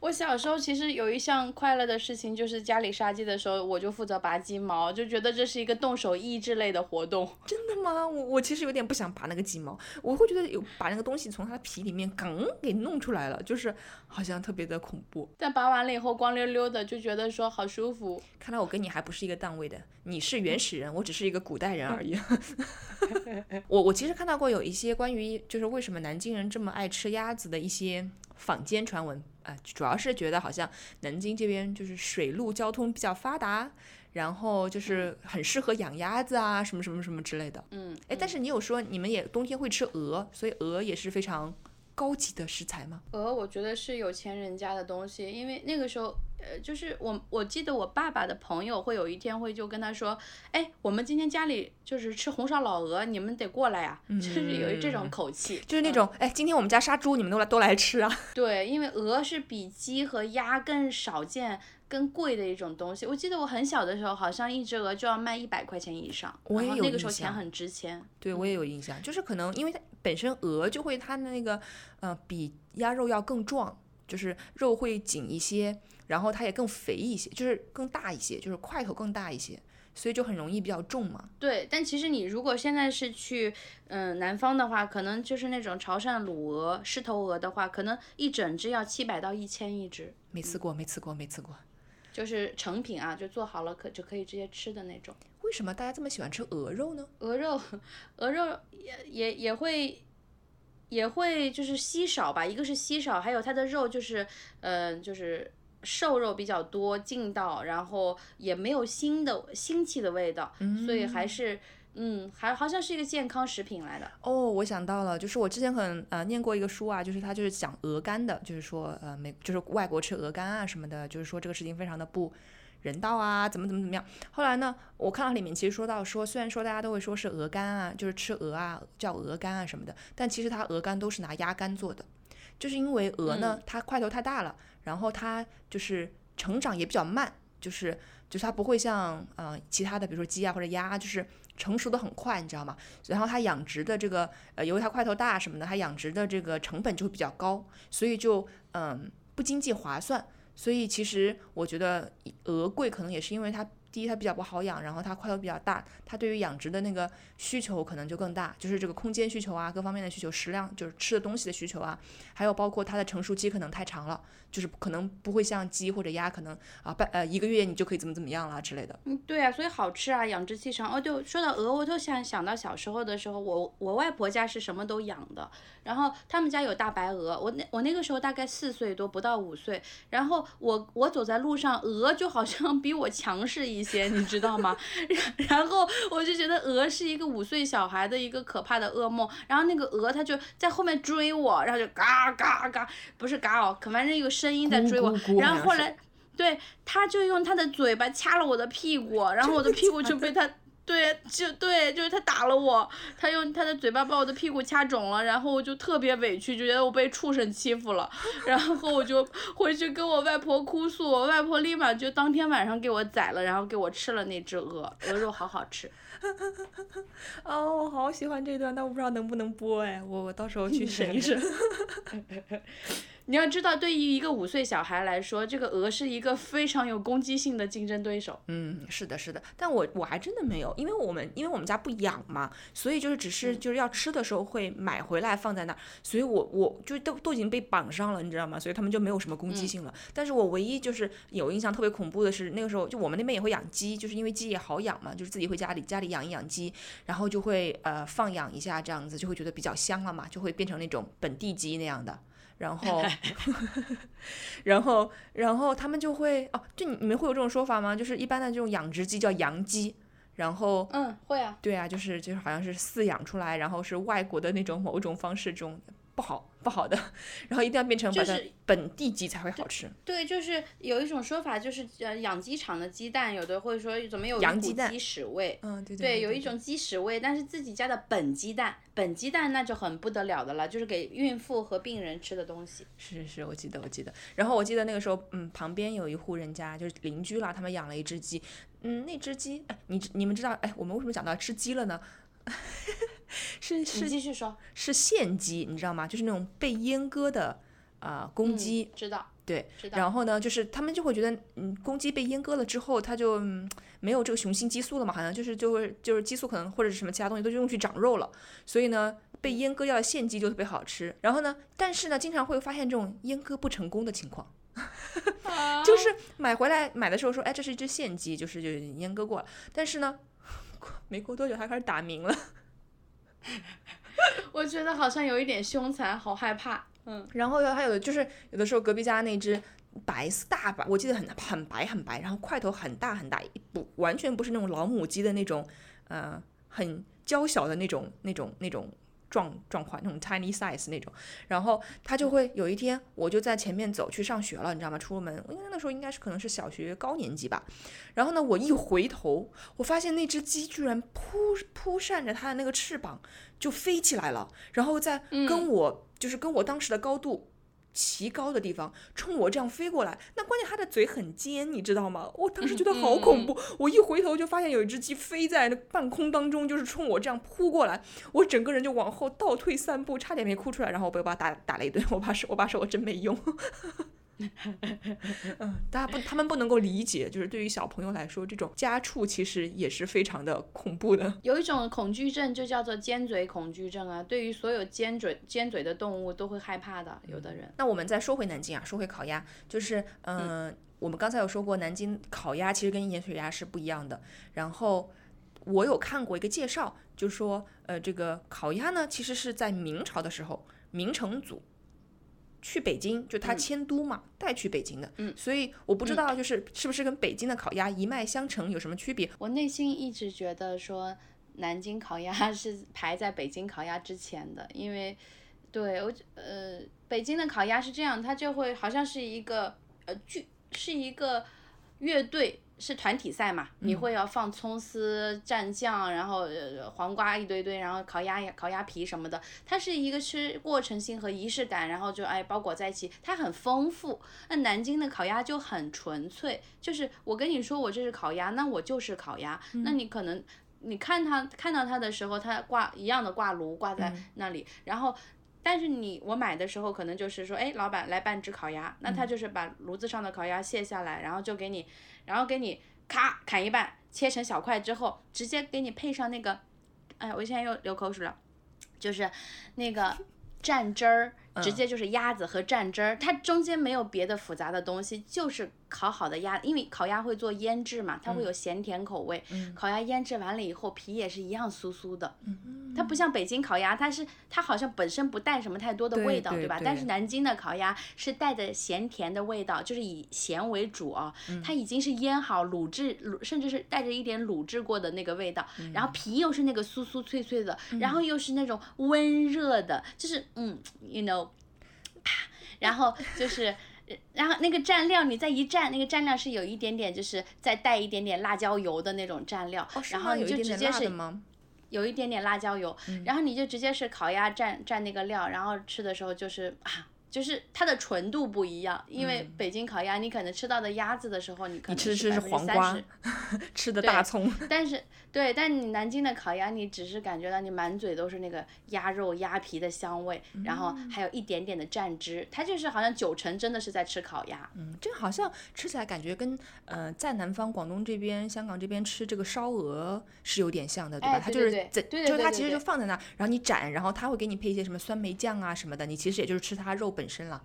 我小时候其实有一项快乐的事情，就是家里杀鸡的时候，我就负责拔鸡毛，就觉得这是一个动手益智类的活动。真的吗？我我其实有点不想拔那个鸡毛，我会觉得有把那个东西从它的皮里面梗给弄出来了，就是好像特别的恐怖。但拔完了以后光溜溜的，就觉得说好舒服。看来我跟你还不是一个档位的，你是原始人，我只是一个古代人而已。我我其实看到过有一些关于就是为什么南京人这么爱吃鸭子的一些坊间传闻啊、主要是觉得好像南京这边就是水陆交通比较发达，然后就是很适合养鸭子啊，什么什么什么之类的。嗯，哎，但是你有说你们也冬天会吃鹅，所以鹅也是非常高级的食材吗？鹅我觉得是有钱人家的东西，因为那个时候，呃，就是我我记得我爸爸的朋友会有一天会就跟他说，哎，我们今天家里就是吃红烧老鹅，你们得过来呀、就是有这种口气，嗯就是那种，哎，今天我们家杀猪，你们都来都来吃啊。对，因为鹅是比鸡和鸭更少见、更贵的一种东西。我记得我很小的时候，好像一只鹅就要卖一百块钱以上，我也有然后那个时候钱很值钱。对，我也有印象，就是可能因为它本身鹅就会它的那个呃比鸭肉要更壮，就是肉会紧一些，然后它也更肥一些，就是更大一些，就是块头更大一些，所以就很容易比较重嘛。对，但其实你如果现在是去嗯南方的话，可能就是那种潮汕卤鹅、狮头鹅的话，可能一整只要七百到一千一只，没吃过，没吃过，没吃过。就是成品啊，就做好了可就可以直接吃的那种。为什么大家这么喜欢吃鹅肉呢？鹅肉，鹅肉也也也会也会就是稀少吧，一个是稀少，还有它的肉就是嗯、呃就是瘦肉比较多，劲道，然后也没有腥的腥气的味道，所以还是嗯还好像是一个健康食品来的。哦，我想到了，就是我之前很呃念过一个书啊，就是他就是讲鹅肝的，就是说呃美就是外国吃鹅肝啊什么的，就是说这个事情非常的不人道啊，怎么怎么怎么样。后来呢，我看到里面其实说到说，虽然说大家都会说是鹅肝啊，就是吃鹅啊叫鹅肝啊什么的，但其实它鹅肝都是拿鸭肝做的，就是因为鹅呢、它块头太大了，然后它就是成长也比较慢。就是就是它不会像呃其他的，比如说鸡啊或者鸭，就是成熟的很快，你知道吗？然后它养殖的这个呃，由于它块头大什么的，它养殖的这个成本就会比较高，所以就嗯不经济划算。所以其实我觉得鹅贵可能也是因为它。第一，它比较不好养，然后它块头比较大，它对于养殖的那个需求可能就更大，就是这个空间需求啊，各方面的需求，食量就是吃的东西的需求啊，还有包括它的成熟期可能太长了，就是可能不会像鸡或者鸭，可能啊半呃一个月你就可以怎么怎么样了之类的。嗯，对啊，所以好吃啊，养殖期长。哦，对说到鹅，我就想想到小时候的时候，我我外婆家是什么都养的，然后他们家有大白鹅，我那我那个时候大概四岁多，不到五岁，然后我我走在路上，鹅就好像比我强势。一些你知道吗？然后我就觉得鹅是一个五岁小孩的一个可怕的噩梦。然后那个鹅它就在后面追我，然后就嘎嘎嘎，不是嘎哦，可反正有声音在追我。然后后来，对，它就用它的嘴巴掐了我的屁股，然后我的屁股就被它。对，就对，就是他打了我，他用他的嘴巴把我的屁股掐肿了，然后我就特别委屈，就觉得我被畜生欺负了，然后我就回去跟我外婆哭诉，我外婆立马就当天晚上给我宰了，然后给我吃了那只鹅，鹅肉好好吃。哦，我好喜欢这段，但我不知道能不能播哎，我我到时候去 审一审。你要知道，对于一个五岁小孩来说，这个鹅是一个非常有攻击性的竞争对手。嗯，是的，是的。但我我还真的没有，因为我们因为我们家不养嘛，所以就是只是就是要吃的时候会买回来放在那儿，所以我我就都都已经被绑上了，你知道吗？所以他们就没有什么攻击性了。但是我唯一就是有印象特别恐怖的是，那个时候就我们那边也会养鸡，就是因为鸡也好养嘛，就是自己会家里家里养一养鸡，然后就会呃放养一下这样子，就会觉得比较香了嘛，就会变成那种本地鸡那样的。然后，然后，然后他们就会哦，就你们会有这种说法吗？就是一般的这种养殖鸡叫洋鸡，然后嗯，会啊，对啊，就是就是好像是饲养出来，然后是外国的那种某种方式中不好。不好的，然后一定要变成就是本地鸡才会好吃。对，就是有一种说法，就是呃养鸡场的鸡蛋，有的会说怎么有一股鸡屎味。嗯，对对。对，有一种鸡屎味，但是自己家的本鸡蛋，本鸡蛋那就很不得了的了，就是给孕妇和病人吃的东西。是是，我记得我记得。然后我记得那个时候，嗯，旁边有一户人家就是邻居啦，他们养了一只鸡。嗯，那只鸡，哎，你你们知道，哎，我们为什么讲到吃鸡了呢？是 是，继续说，是现鸡，你知道吗？就是那种被阉割的啊公鸡，知道，对，然后呢，就是他们就会觉得，嗯，公鸡被阉割了之后，它就没有这个雄性激素了嘛，好像就是就会就是激素可能或者是什么其他东西都用去长肉了，所以呢，被阉割掉的现鸡就特别好吃。然后呢，但是呢，经常会发现这种阉割不成功的情况，就是买回来买的时候说，哎，这是一只现鸡，就是就阉割过了，但是呢，没过多久它开始打鸣了。我觉得好像有一点凶残，好害怕。嗯，然后还有就是有的时候隔壁家那只白色大白，我记得很很白很白，然后块头很大很大，不完全不是那种老母鸡的那种，呃，很娇小的那种那种那种。状状况那种 tiny size 那种，然后他就会有一天，我就在前面走去上学了，你知道吗？出了门，因为那时候应该是可能是小学高年级吧。然后呢，我一回头，我发现那只鸡居然扑扑扇着它的那个翅膀就飞起来了，然后在跟我就是跟我当时的高度。奇高的地方冲我这样飞过来，那关键它的嘴很尖，你知道吗？我当时觉得好恐怖，我一回头就发现有一只鸡飞在那半空当中，就是冲我这样扑过来，我整个人就往后倒退三步，差点没哭出来，然后我被我爸打打了一顿，我爸说，我爸说我真没用。嗯，大家不，他们不能够理解，就是对于小朋友来说，这种家畜其实也是非常的恐怖的。有一种恐惧症就叫做尖嘴恐惧症啊，对于所有尖嘴尖嘴的动物都会害怕的。有的人。那我们再说回南京啊，说回烤鸭，就是嗯，我们刚才有说过，南京烤鸭其实跟盐水鸭是不一样的。然后我有看过一个介绍，就说呃，这个烤鸭呢，其实是在明朝的时候，明成祖。去北京，就他迁都嘛，带去北京的。嗯，所以我不知道，就是是不是跟北京的烤鸭一脉相承有什么区别？我内心一直觉得说，南京烤鸭 是排在北京烤鸭之前的，因为，对我呃，北京的烤鸭是这样，它就会好像是一个呃剧，是一个乐队是团体赛嘛，你会要放葱丝、蘸酱，然后呃黄瓜一堆堆，然后烤鸭、烤鸭皮什么的，它是一个吃过程性和仪式感，然后就哎包裹在一起，它很丰富。那南京的烤鸭就很纯粹，就是我跟你说我这是烤鸭，那我就是烤鸭，那你可能你看它看到它的时候，它挂一样的挂炉挂在那里，然后。但是你我买的时候可能就是说，哎，老板来半只烤鸭，那他就是把炉子上的烤鸭卸下来，然后就给你，然后给你咔砍一半，切成小块之后，直接给你配上那个，哎，我现在又流口水了，就是那个蘸汁儿，直接就是鸭子和蘸汁儿，它中间没有别的复杂的东西，就是烤好的鸭，因为烤鸭会做腌制嘛，它会有咸甜口味，烤鸭腌制完了以后皮也是一样酥酥的。它不像北京烤鸭，它是它好像本身不带什么太多的味道，对吧？但是南京的烤鸭是带着咸甜的味道，就是以咸为主啊。它已经是腌好、卤制、卤甚至是带着一点卤制过的那个味道，然后皮又是那个酥酥脆脆的，然后又是那种温热的，就是嗯，you know，然后就是。然后那个蘸料，你再一蘸，那个蘸料是有一点点，就是再带一点点辣椒油的那种蘸料，然后你就直接是。有一点点辣椒油，然后你就直接是烤鸭蘸蘸那个料，然后吃的时候就是啊。就是它的纯度不一样，因为北京烤鸭，你可能吃到的鸭子的时候，你可能吃的是黄瓜，吃的大葱。但是对，但你南京的烤鸭，你只是感觉到你满嘴都是那个鸭肉、鸭皮的香味，然后还有一点点的蘸汁，它就是好像九成真的是在吃烤鸭。嗯，这好像吃起来感觉跟呃在南方广东这边、香港这边吃这个烧鹅是有点像的，对吧？它就是在，就是它其实就放在那，然后你斩，然后它会给你配一些什么酸梅酱啊什么的，你其实也就是吃它肉。本身了，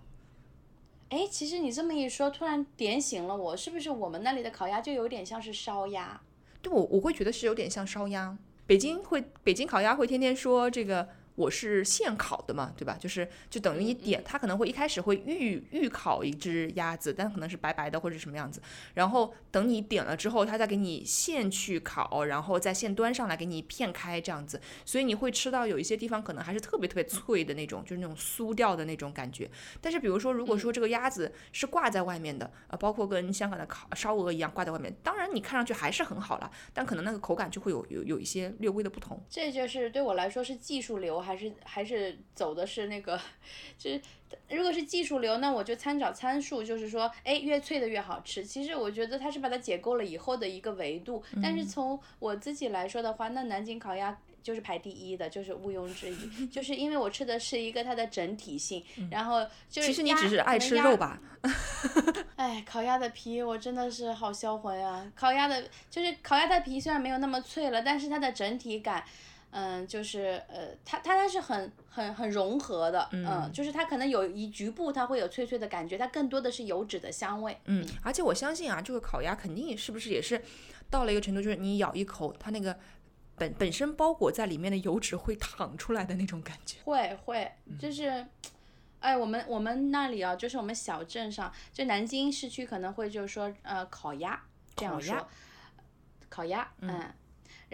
哎，其实你这么一说，突然点醒了我，是不是我们那里的烤鸭就有点像是烧鸭？对，我我会觉得是有点像烧鸭。北京会，北京烤鸭会天天说这个。我是现烤的嘛，对吧？就是就等于你点，它可能会一开始会预预烤一只鸭子，但可能是白白的或者什么样子。然后等你点了之后，他再给你现去烤，然后再现端上来给你片开这样子。所以你会吃到有一些地方可能还是特别特别脆的那种，就是那种酥掉的那种感觉。但是比如说，如果说这个鸭子是挂在外面的，呃，包括跟香港的烤烧鹅一样挂在外面，当然你看上去还是很好了，但可能那个口感就会有有有一些略微的不同。这就是对我来说是技术流。还是还是走的是那个，就是如果是技术流，那我就参照参数，就是说，哎，越脆的越好吃。其实我觉得它是把它解构了以后的一个维度。但是从我自己来说的话，那南京烤鸭就是排第一的，就是毋庸置疑。就是因为我吃的是一个它的整体性，然后就是其实你只是爱吃肉吧。哎，烤鸭的皮我真的是好销魂啊！烤鸭的，就是烤鸭的皮虽然没有那么脆了，但是它的整体感。嗯，就是呃，它它它是很很很融合的，嗯，就是它可能有一局部它会有脆脆的感觉，它更多的是油脂的香味。嗯，而且我相信啊，这个烤鸭肯定是不是也是到了一个程度，就是你咬一口，它那个本本身包裹在里面的油脂会淌出来的那种感觉。会会，就是，哎，我们我们那里啊，就是我们小镇上，就南京市区可能会就是说呃烤鸭这样说，烤鸭，嗯。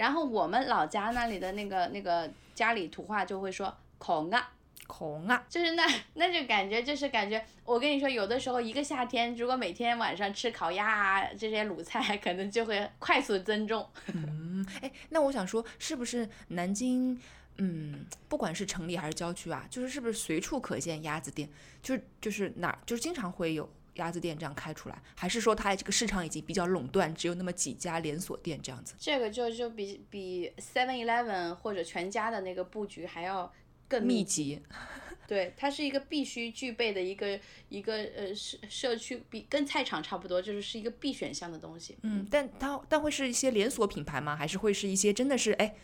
然后我们老家那里的那个那个家里土话就会说烤鸭，烤鸭，就是那那就感觉就是感觉，我跟你说，有的时候一个夏天，如果每天晚上吃烤鸭啊这些卤菜，可能就会快速增重。嗯，哎，那我想说，是不是南京，嗯，不管是城里还是郊区啊，就是是不是随处可见鸭子店，就是就是哪就是经常会有。鸭子店这样开出来，还是说它这个市场已经比较垄断，只有那么几家连锁店这样子？这个就就比比 Seven Eleven 或者全家的那个布局还要更密集。对，它是一个必须具备的一个一个呃社社区，比跟菜场差不多，就是是一个必选项的东西。嗯，但它但会是一些连锁品牌吗？还是会是一些真的是哎？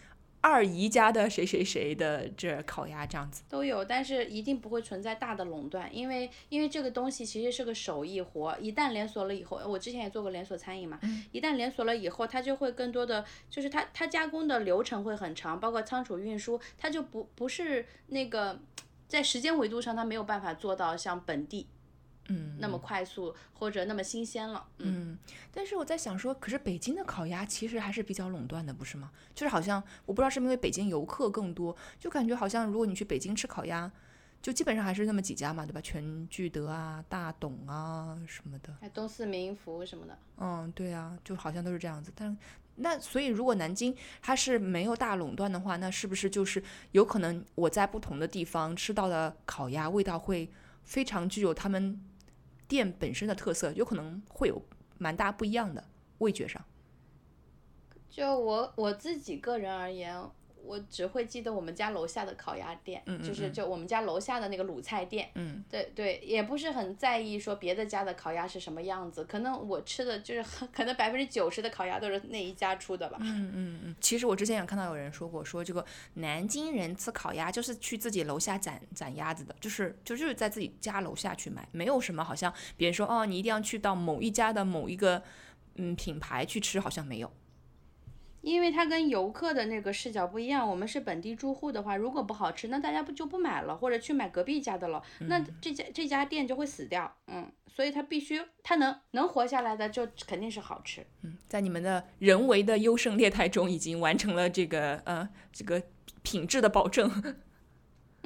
二姨家的谁谁谁的这烤鸭这样子都有，但是一定不会存在大的垄断，因为因为这个东西其实是个手艺活，一旦连锁了以后，我之前也做过连锁餐饮嘛，一旦连锁了以后，它就会更多的就是它它加工的流程会很长，包括仓储运输，它就不不是那个在时间维度上它没有办法做到像本地。嗯，那么快速或者那么新鲜了，嗯，但是我在想说，可是北京的烤鸭其实还是比较垄断的，不是吗？就是好像我不知道是因为北京游客更多，就感觉好像如果你去北京吃烤鸭，就基本上还是那么几家嘛，对吧？全聚德啊、大董啊什么的。还东四民福什么的。嗯，对啊，就好像都是这样子。但那所以如果南京它是没有大垄断的话，那是不是就是有可能我在不同的地方吃到的烤鸭味道会非常具有他们店本身的特色，有可能会有蛮大不一样的味觉上。就我我自己个人而言，我只会记得我们家楼下的烤鸭店，嗯嗯就是嗯就我们家楼下的那个鲁菜店。嗯，对对，也不是很在意说别的家的烤鸭是什么样子，可能我吃的就是很可能百分之九十的烤鸭都是那一家出的吧。嗯嗯嗯，其实我之前也看到有人说过，说这个南京人吃烤鸭就是去自己楼下斩斩鸭子的，就是就就是在自己家楼下去买，没有什么好像别人说哦，你一定要去到某一家的某一个嗯品牌去吃，好像没有。因为它跟游客的那个视角不一样，我们是本地住户的话，如果不好吃，那大家不就不买了，或者去买隔壁家的了，那这家这家店就会死掉，嗯，所以它必须它能能活下来的，就肯定是好吃。嗯在你们的人为的优胜劣汰中，已经完成了这个呃这个品质的保证。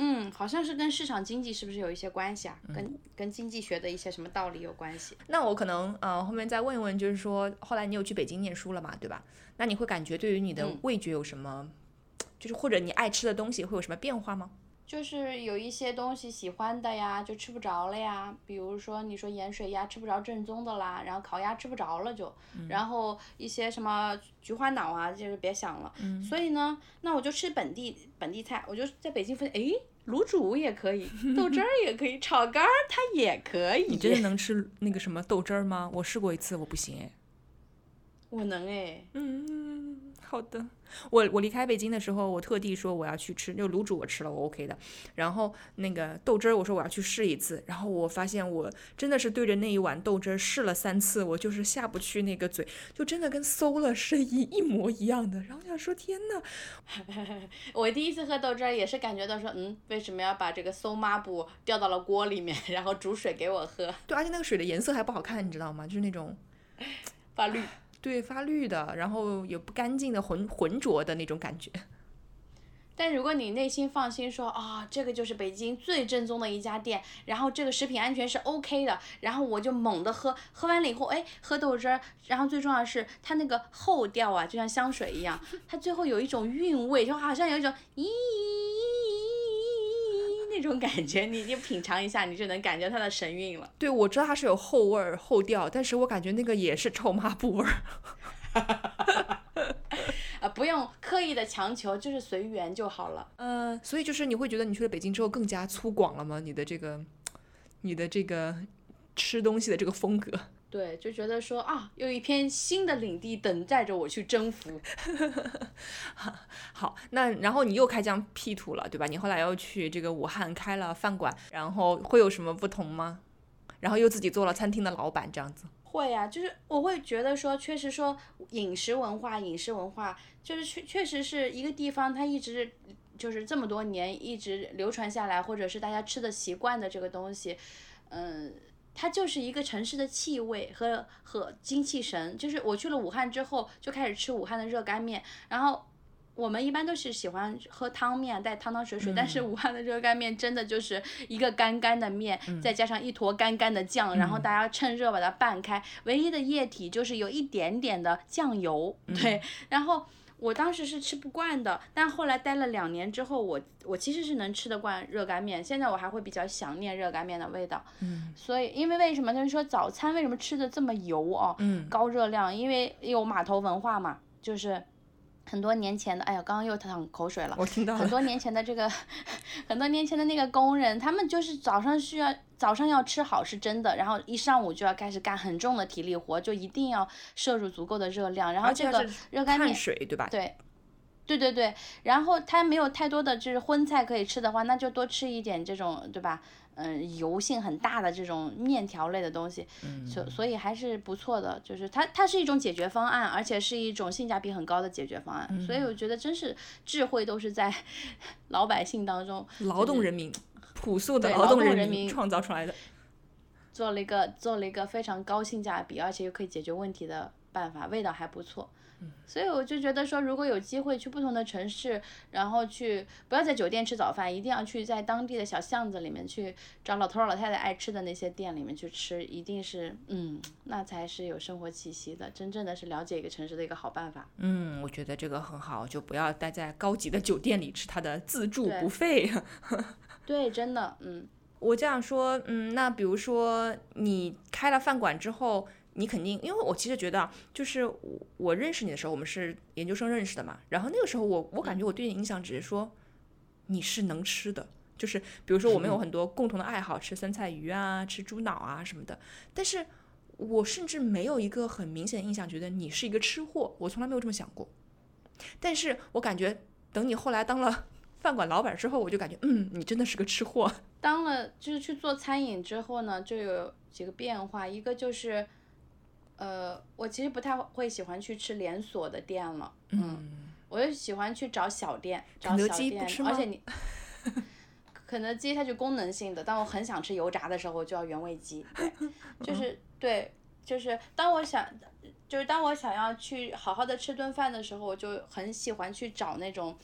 嗯，好像是跟市场经济是不是有一些关系啊？跟跟经济学的一些什么道理有关系？那我可能呃后面再问一问，就是说后来你有去北京念书了嘛，对吧？那你会感觉对于你的嗯味觉有什么，就是或者你爱吃的东西会有什么变化吗？就是有一些东西喜欢的呀，就吃不着了呀。比如说你说盐水鸭吃不着正宗的啦，然后烤鸭吃不着了就，然后一些什么菊花脑啊，就是别想了。所以呢，那我就吃本地本地菜，我就在北京发现，诶，卤煮也可以，豆汁儿也可以，炒肝儿它也可以。你真的 能吃那个什么豆汁儿吗？我试过一次，我不行哎。我能哎。嗯，好的。我我离开北京的时候，我特地说我要去吃，就卤煮我吃了，我 OK 的。然后那个豆汁儿，我说我要去试一次。然后我发现我真的是对着那一碗豆汁儿试了三次，我就是下不去那个嘴，就真的跟馊了是一一模一样的。然后我想说，天呐，我第一次喝豆汁儿也是感觉到说，嗯，为什么要把这个馊抹布掉到了锅里面，然后煮水给我喝，对，而且那个水的颜色还不好看，你知道吗？就是那种发绿。对发绿的，然后也不干净的浑浑浊的那种感觉。但如果你内心放心说啊、这个就是北京最正宗的一家店，然后这个食品安全是 OK 的，然后我就猛地喝，喝完了以后，哎，喝豆汁儿，然后最重要的是它那个后调啊，就像香水一样，它最后有一种韵味，就好像有一种咦咦那种感觉，你你品尝一下，你就能感觉它的神韵了。对，我知道它是有后味儿、后调，但是我感觉那个也是臭抹布味儿。啊，不用刻意的强求，就是随缘就好了。呃，所以就是你会觉得你去了北京之后更加粗犷了吗？你的这个，你的这个吃东西的这个风格。对，就觉得说啊，有一片新的领地等待着我去征服。好，那然后你又开疆辟土了，对吧？你后来又去这个武汉开了饭馆，然后会有什么不同吗？然后又自己做了餐厅的老板，这样子。会啊，就是我会觉得说，确实说饮食文化，饮食文化就是确确实是一个地方，它一直就是这么多年一直流传下来，或者是大家吃的习惯的这个东西，嗯。它就是一个城市的气味和和精气神，就是我去了武汉之后，就开始吃武汉的热干面，然后我们一般都是喜欢喝汤面带汤汤水水，但是武汉的热干面真的就是一个干干的面，再加上一坨干干的酱，然后大家趁热把它拌开，唯一的液体就是有一点点的酱油，对，然后。我当时是吃不惯的，但后来待了两年之后，我我其实是能吃得惯热干面。现在我还会比较想念热干面的味道。嗯所以，因为为什么他们说早餐为什么吃的这么油哦？嗯高热量，因为有码头文化嘛，就是很多年前的，哎呀，刚刚又淌口水了。我听到了。很多年前的这个，很多年前的那个工人，他们就是早上需要早上要吃好是真的，然后一上午就要开始干很重的体力活，就一定要摄入足够的热量。然后这个热干面，水对吧？对，对对对，然后他没有太多的就是荤菜可以吃的话，那就多吃一点这种，对吧？嗯，油性很大的这种面条类的东西，所所以还是不错的，就是它它是一种解决方案，而且是一种性价比很高的解决方案，所以我觉得真是智慧都是在 老百姓当中劳动人民，朴素的劳劳动人动人民创造出来的。做了一个做了一个非常高性价比，而且又可以解决问题的办法，味道还不错。所以我就觉得说，如果有机会去不同的城市，然后去不要在酒店吃早饭，一定要去在当地的小巷子里面去找老头儿老太太爱吃的那些店里面去吃，一定是嗯，那才是有生活气息的，真正的是了解一个城市的一个好办法。嗯，我觉得这个很好，就不要待在高级的酒店里吃它的自助不费。对，真的，嗯。我这样说，嗯，那比如说你开了饭馆之后，你肯定，因为我其实觉得啊，就是我我认识你的时候，我们是研究生认识的嘛，然后那个时候我我感觉我对你印象只是说你是能吃的，就是比如说我们有很多共同的爱好，吃酸菜鱼啊，吃猪脑啊什么的，但是我甚至没有一个很明显的印象，觉得你是一个吃货，我从来没有这么想过。但是我感觉等你后来当了饭馆老板之后，我就感觉，嗯，你真的是个吃货。当了就是去做餐饮之后呢，就有几个变化，一个就是，呃，我其实不太会喜欢去吃连锁的店了，嗯，我就喜欢去找小店，找小店而且你。肯德基它就功能性的，当我很想吃油炸的时候，我就要原味鸡。对，就是对，就是当我想，就是当我想要去好好的吃顿饭的时候，我就很喜欢去找那种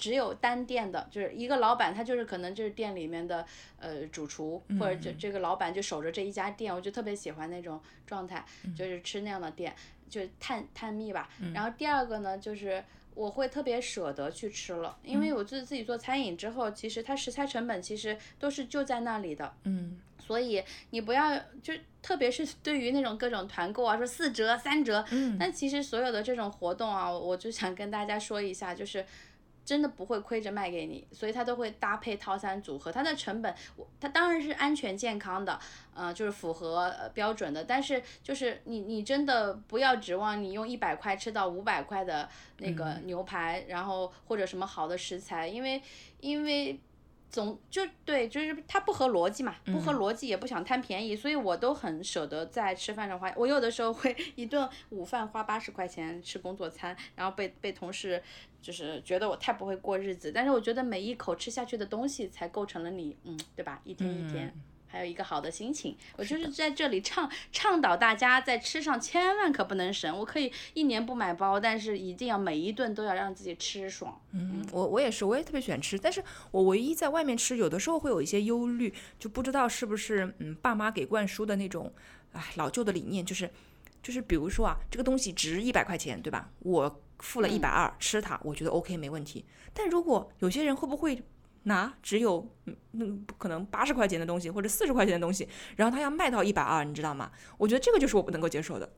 只有单店的，就是一个老板，他就是可能就是店里面的呃主厨，或者就这个老板就守着这一家店，我就特别喜欢那种状态，就是吃那样的店，就是探探秘吧。然后第二个呢，就是。我会特别舍得去吃了，因为我自自己做餐饮之后，其实它食材成本其实都是就在那里的，嗯，所以你不要就特别是对于那种各种团购啊，说四折、三折，嗯，但其实所有的这种活动啊，我就想跟大家说一下，就是真的不会亏着卖给你，所以它都会搭配套餐组合，它的成本，我它当然是安全健康的，呃，就是符合呃标准的，但是就是你你真的不要指望你用一百块吃到五百块的那个牛排，然后或者什么好的食材，因为因为。总就对，就是它不合逻辑嘛，不合逻辑也不想贪便宜，所以我都很舍得在吃饭上花。我有的时候会一顿午饭花八十块钱吃工作餐，然后被被同事就是觉得我太不会过日子。但是我觉得每一口吃下去的东西才构成了你，嗯，对吧？一天一天。还有一个好的心情，我就是在这里倡倡导大家在吃上千万可不能省。我可以一年不买包，但是一定要每一顿都要让自己吃爽。嗯，我我也是，我也特别喜欢吃，但是我唯一在外面吃，有的时候会有一些忧虑，就不知道是不是嗯爸妈给灌输的那种，哎老旧的理念，就是就是比如说啊，这个东西值一百块钱，对吧？我付了一百二吃它，我觉得 OK 没问题。但如果有些人会不会拿只有嗯那可能八十块钱的东西或者四十块钱的东西，然后他要卖到一百二，你知道吗？我觉得这个就是我不能够接受的。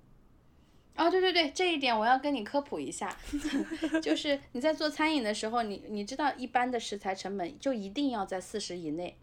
哦，对对对，这一点我要跟你科普一下，就是你在做餐饮的时候，你你知道一般的食材成本就一定要在四十以内，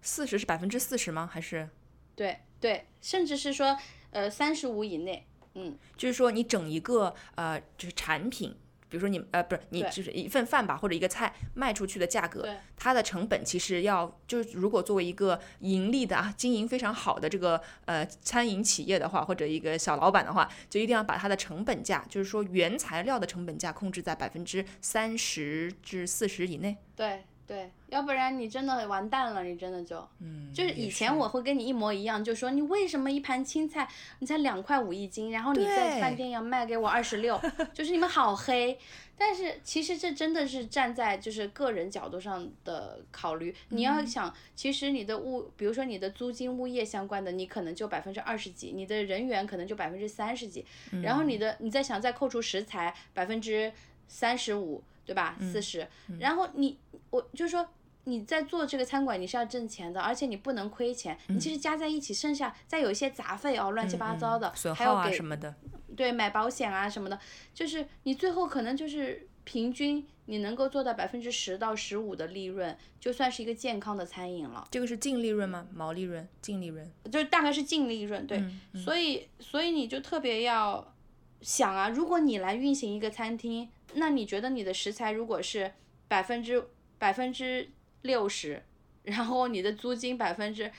四十是百分之四十吗？还是对对，甚至是说呃三十五以内，嗯，就是说你整一个呃就是产品，比如说你呃不是你就是一份饭吧或者一个菜卖出去的价格，它的成本其实要就是如果作为一个盈利的啊经营非常好的这个呃餐饮企业的话，或者一个小老板的话，就一定要把它的成本价，就是说原材料的成本价控制在百分之三十至四十以内。对对，要不然你真的完蛋了，你真的就，嗯，就是以前我会跟你一模一样，就说你为什么一盘青菜你才两块五一斤，然后你在饭店要卖给我二十六，就是你们好黑。但是其实这真的是站在就是个人角度上的考虑，你要想，其实你的物，比如说你的租金、物业相关的，你可能就百分之二十几，你的人员可能就百分之三十几，然后你的你再想再扣除食材百分之三十五，对吧？四十、然后你我就是说。你在做这个餐馆，你是要挣钱的，而且你不能亏钱。你其实加在一起，剩下再有一些杂费哦，乱七八糟的，损耗还要给啊什么的。对，买保险啊什么的，就是你最后可能就是平均你能够做到百分之十到十五的利润，就算是一个健康的餐饮了，这个是净利润吗？毛利润、净利润？就是大概是净利润。对，所以所以你就特别要想啊，如果你来运行一个餐厅，那你觉得你的食材如果是百分之百分之六十，然后你的租金百分之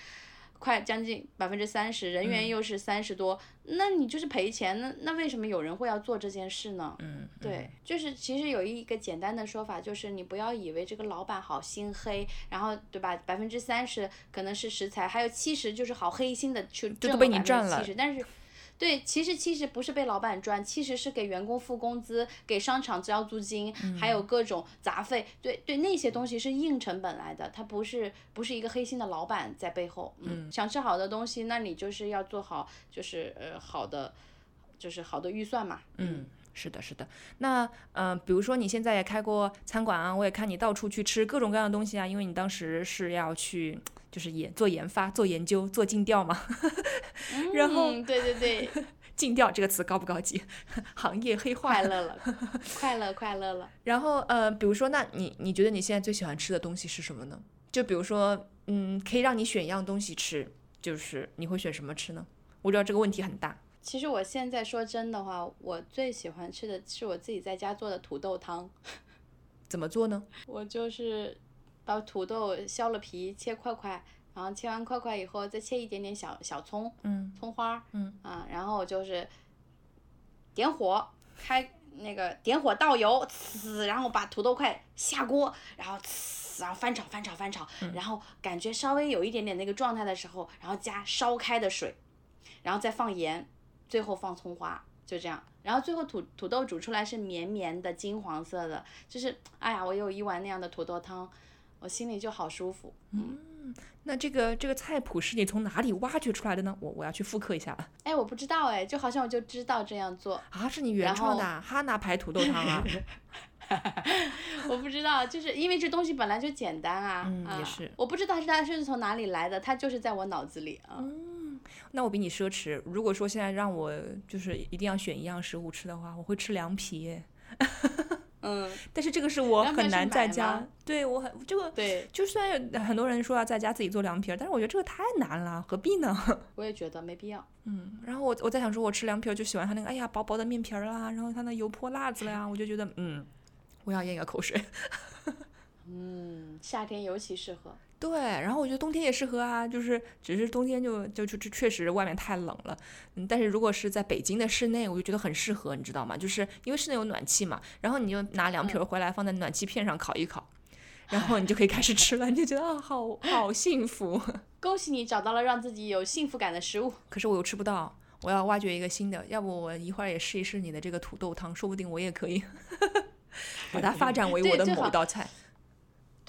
快将近百分之三十，人员又是三十多，那你就是赔钱。那那为什么有人会要做这件事呢？嗯，对，就是其实有一个简单的说法，就是你不要以为这个老板好心黑，然后对吧？百分之三十可能是食材，还有七十就是好黑心的去挣都被你百分之七十，但是。对，其实其实不是被老板赚，其实是给员工付工资，给商场交租金，还有各种杂费。对对，那些东西是硬成本来的，它不是不是一个黑心的老板在背后。嗯，想吃好的东西，那你就是要做好，就是呃好的，就是好的预算嘛。嗯。是的，是的。那嗯，比如说你现在也开过餐馆啊，我也看你到处去吃各种各样的东西啊，因为你当时是要去就是研做研发、做研究、做尽调嘛。然后，对对对，尽调这个词高不高级？行业黑化。快乐了，快乐快乐了。然后呃，比如说，那你你觉得你现在最喜欢吃的东西是什么呢？就比如说，嗯，可以让你选一样东西吃，就是你会选什么吃呢？我知道这个问题很大。其实我现在说真的话，我最喜欢吃的是我自己在家做的土豆汤。怎么做呢？我就是把土豆削了皮，切块块，然后切完块块以后，再切一点点小小葱，嗯，葱花，嗯，啊，然后就是点火，开那个点火倒油，呲，然后把土豆块下锅，然后呲，然后翻炒翻炒翻炒，然后感觉稍微有一点点那个状态的时候，然后加烧开的水，然后再放盐。最后放葱花，就这样，然后最后土土豆煮出来是绵绵的金黄色的，就是哎呀，我有一碗那样的土豆汤，我心里就好舒服。嗯，那这个这个菜谱是你从哪里挖掘出来的呢？我我要去复刻一下了。哎，我不知道哎，就好像我就知道这样做啊，是你原创的哈拿牌土豆汤啊？我不知道，就是因为这东西本来就简单啊。嗯，也是。我不知道是它是从哪里来的，它就是在我脑子里啊。那我比你奢侈。如果说现在让我就是一定要选一样食物吃的话，我会吃凉皮。嗯，但是这个是我很难在家。对我很这个对，就算很多人说要在家自己做凉皮，但是我觉得这个太难了，何必呢？我也觉得没必要。嗯，然后我我在想说，我吃凉皮就喜欢它那个哎呀薄薄的面皮儿啦，然后它那油泼辣子了呀，我就觉得嗯，我要咽一个口水。嗯，夏天尤其适合。对，然后我觉得冬天也适合啊，就是只是冬天就就就就确实外面太冷了，嗯，但是如果是在北京的室内，我就觉得很适合，你知道吗？就是因为室内有暖气嘛，然后你就拿凉皮儿回来放在暖气片上烤一烤，然后你就可以开始吃了，你就觉得啊，好好幸福。恭喜你找到了让自己有幸福感的食物，可是我又吃不到，我要挖掘一个新的，要不我一会儿也试一试你的这个土豆汤，说不定我也可以 把它发展为我的某一道菜。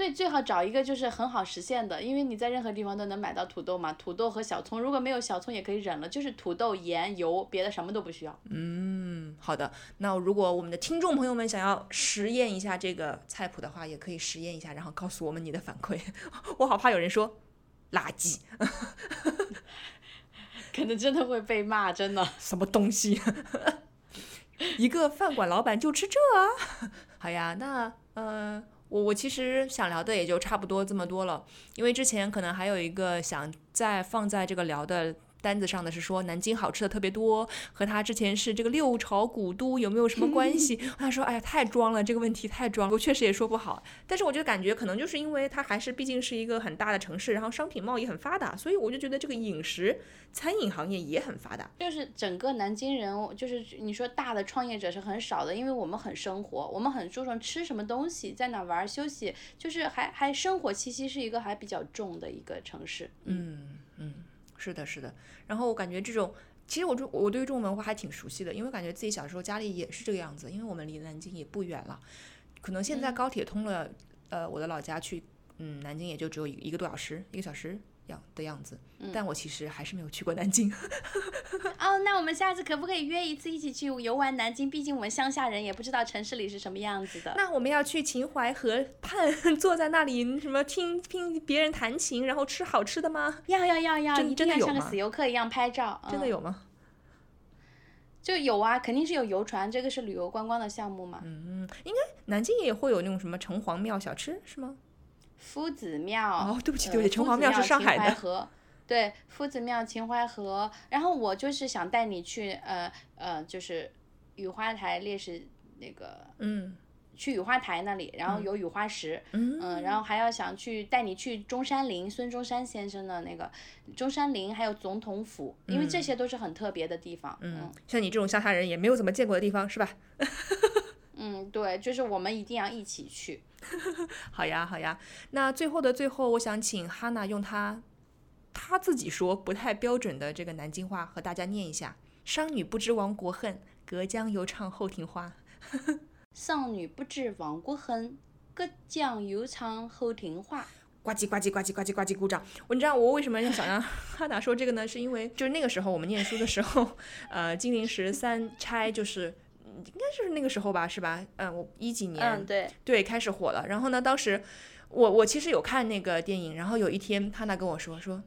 对，最好找一个就是很好实现的，因为你在任何地方都能买到土豆嘛。土豆和小葱，如果没有小葱也可以忍了，就是土豆、盐、油，别的什么都不需要。嗯，好的。那如果我们的听众朋友们想要实验一下这个菜谱的话，也可以实验一下，然后告诉我们你的反馈。我好怕有人说垃圾 可能真的会被骂，真的。什么东西？一个饭馆老板就吃这？好呀，那呃。我我其实想聊的也就差不多这么多了，因为之前可能还有一个想再放在这个聊的。单子上的是说南京好吃的特别多，和他之前是这个六朝古都有没有什么关系？他说：“哎呀，太装了，这个问题太装。”我确实也说不好，但是我就感觉可能就是因为它还是毕竟是一个很大的城市，然后商品贸易很发达，所以我就觉得这个饮食餐饮行业也很发达。就是整个南京人，就是你说大的创业者是很少的，因为我们很生活，我们很注重吃什么东西，在哪玩休息，就是还还生活气息是一个还比较重的一个城市。嗯嗯。是的，是的。然后我感觉这种，其实我就我对于这种文化还挺熟悉的，因为感觉自己小时候家里也是这个样子。因为我们离南京也不远了，可能现在高铁通了，呃，我的老家去，嗯，南京也就只有一一个多小时，一个小时。样的样子，但我其实还是没有去过南京。哦，那我们下次可不可以约一次一起去游玩南京？毕竟我们乡下人也不知道城市里是什么样子的。那我们要去秦淮河畔，坐在那里什么听听别人弹琴，然后吃好吃的吗？要要要要，真的像个死游客一样拍照。真的有吗？就有啊，肯定是有游船，这个是旅游观光的项目嘛。嗯，应该南京也会有那种什么城隍庙小吃是吗？夫子庙哦，对不起对不起，城隍庙是上海的。对，夫子庙秦淮河。然后我就是想带你去，呃呃，就是雨花台烈士那个，嗯，去雨花台那里，然后有雨花石，嗯，然后还要想去带你去中山陵，孙中山先生的那个中山陵，还有总统府，因为这些都是很特别的地方。嗯，像你这种乡下人也没有怎么见过的地方，是吧？嗯，对，就是我们一定要一起去。好呀，好呀。那最后的最后，我想请哈娜用她她自己说不太标准的这个南京话和大家念一下，商女不知亡国恨，隔江犹唱后庭花。商女不知亡国恨，隔江犹唱后庭花。呱唧呱唧呱唧呱唧呱唧鼓掌。我你知道我为什么要想让 哈娜说这个呢？是因为就是那个时候我们念书的时候，呃，金陵十三钗就是应该就是那个时候吧，是吧？嗯，我一几年，嗯，对，对，开始火了。然后呢，当时我我其实有看那个电影，然后有一天哈娜跟我说说，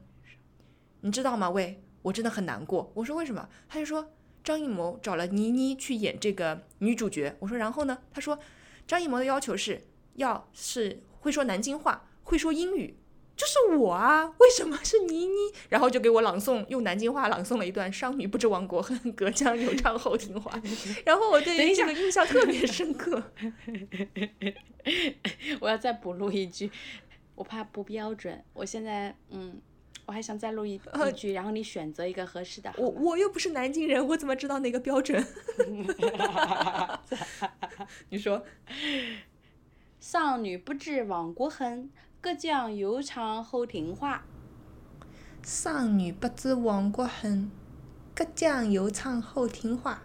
你知道吗？喂，我真的很难过。我说为什么？他就说张艺谋找了倪妮去演这个女主角。我说然后呢？他说张艺谋的要求是要是会说南京话。会说英语，就是我啊！为什么是倪妮？然后就给我朗诵，用南京话朗诵了一段“商女不知亡国恨，隔江犹唱后庭花”。然后我对这个印象特别深刻。我要再补录一句，我怕不标准。我现在嗯，我还想再录一一句，然后你选择一个合适的。我我又不是南京人，我怎么知道哪个标准？你说，商女不知亡国恨。隔江犹唱后庭花，商女不知亡国恨，隔江犹唱后庭花。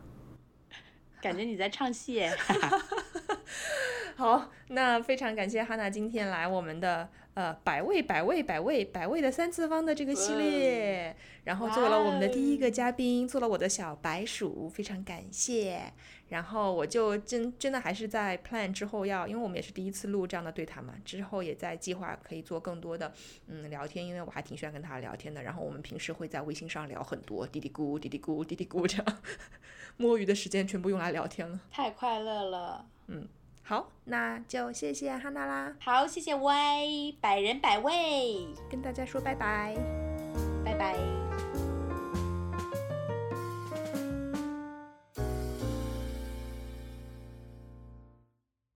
感觉你在唱戏耶！好，那非常感谢哈娜今天来我们的。呃，百位百位百位百位的三次方的这个系列，然后做了我们的第一个嘉宾，做了我的小白鼠，非常感谢。然后我就真真的还是在 plan 之后要，因为我们也是第一次录这样的对谈嘛，之后也在计划可以做更多的嗯聊天，因为我还挺喜欢跟他聊天的。然后我们平时会在微信上聊很多嘀嘀咕嘀嘀咕嘀嘀咕这样，摸鱼的时间全部用来聊天了，太快乐了，嗯。好，那就谢谢哈娜啦。好，谢谢 Y 百人百味，跟大家说拜拜，拜拜。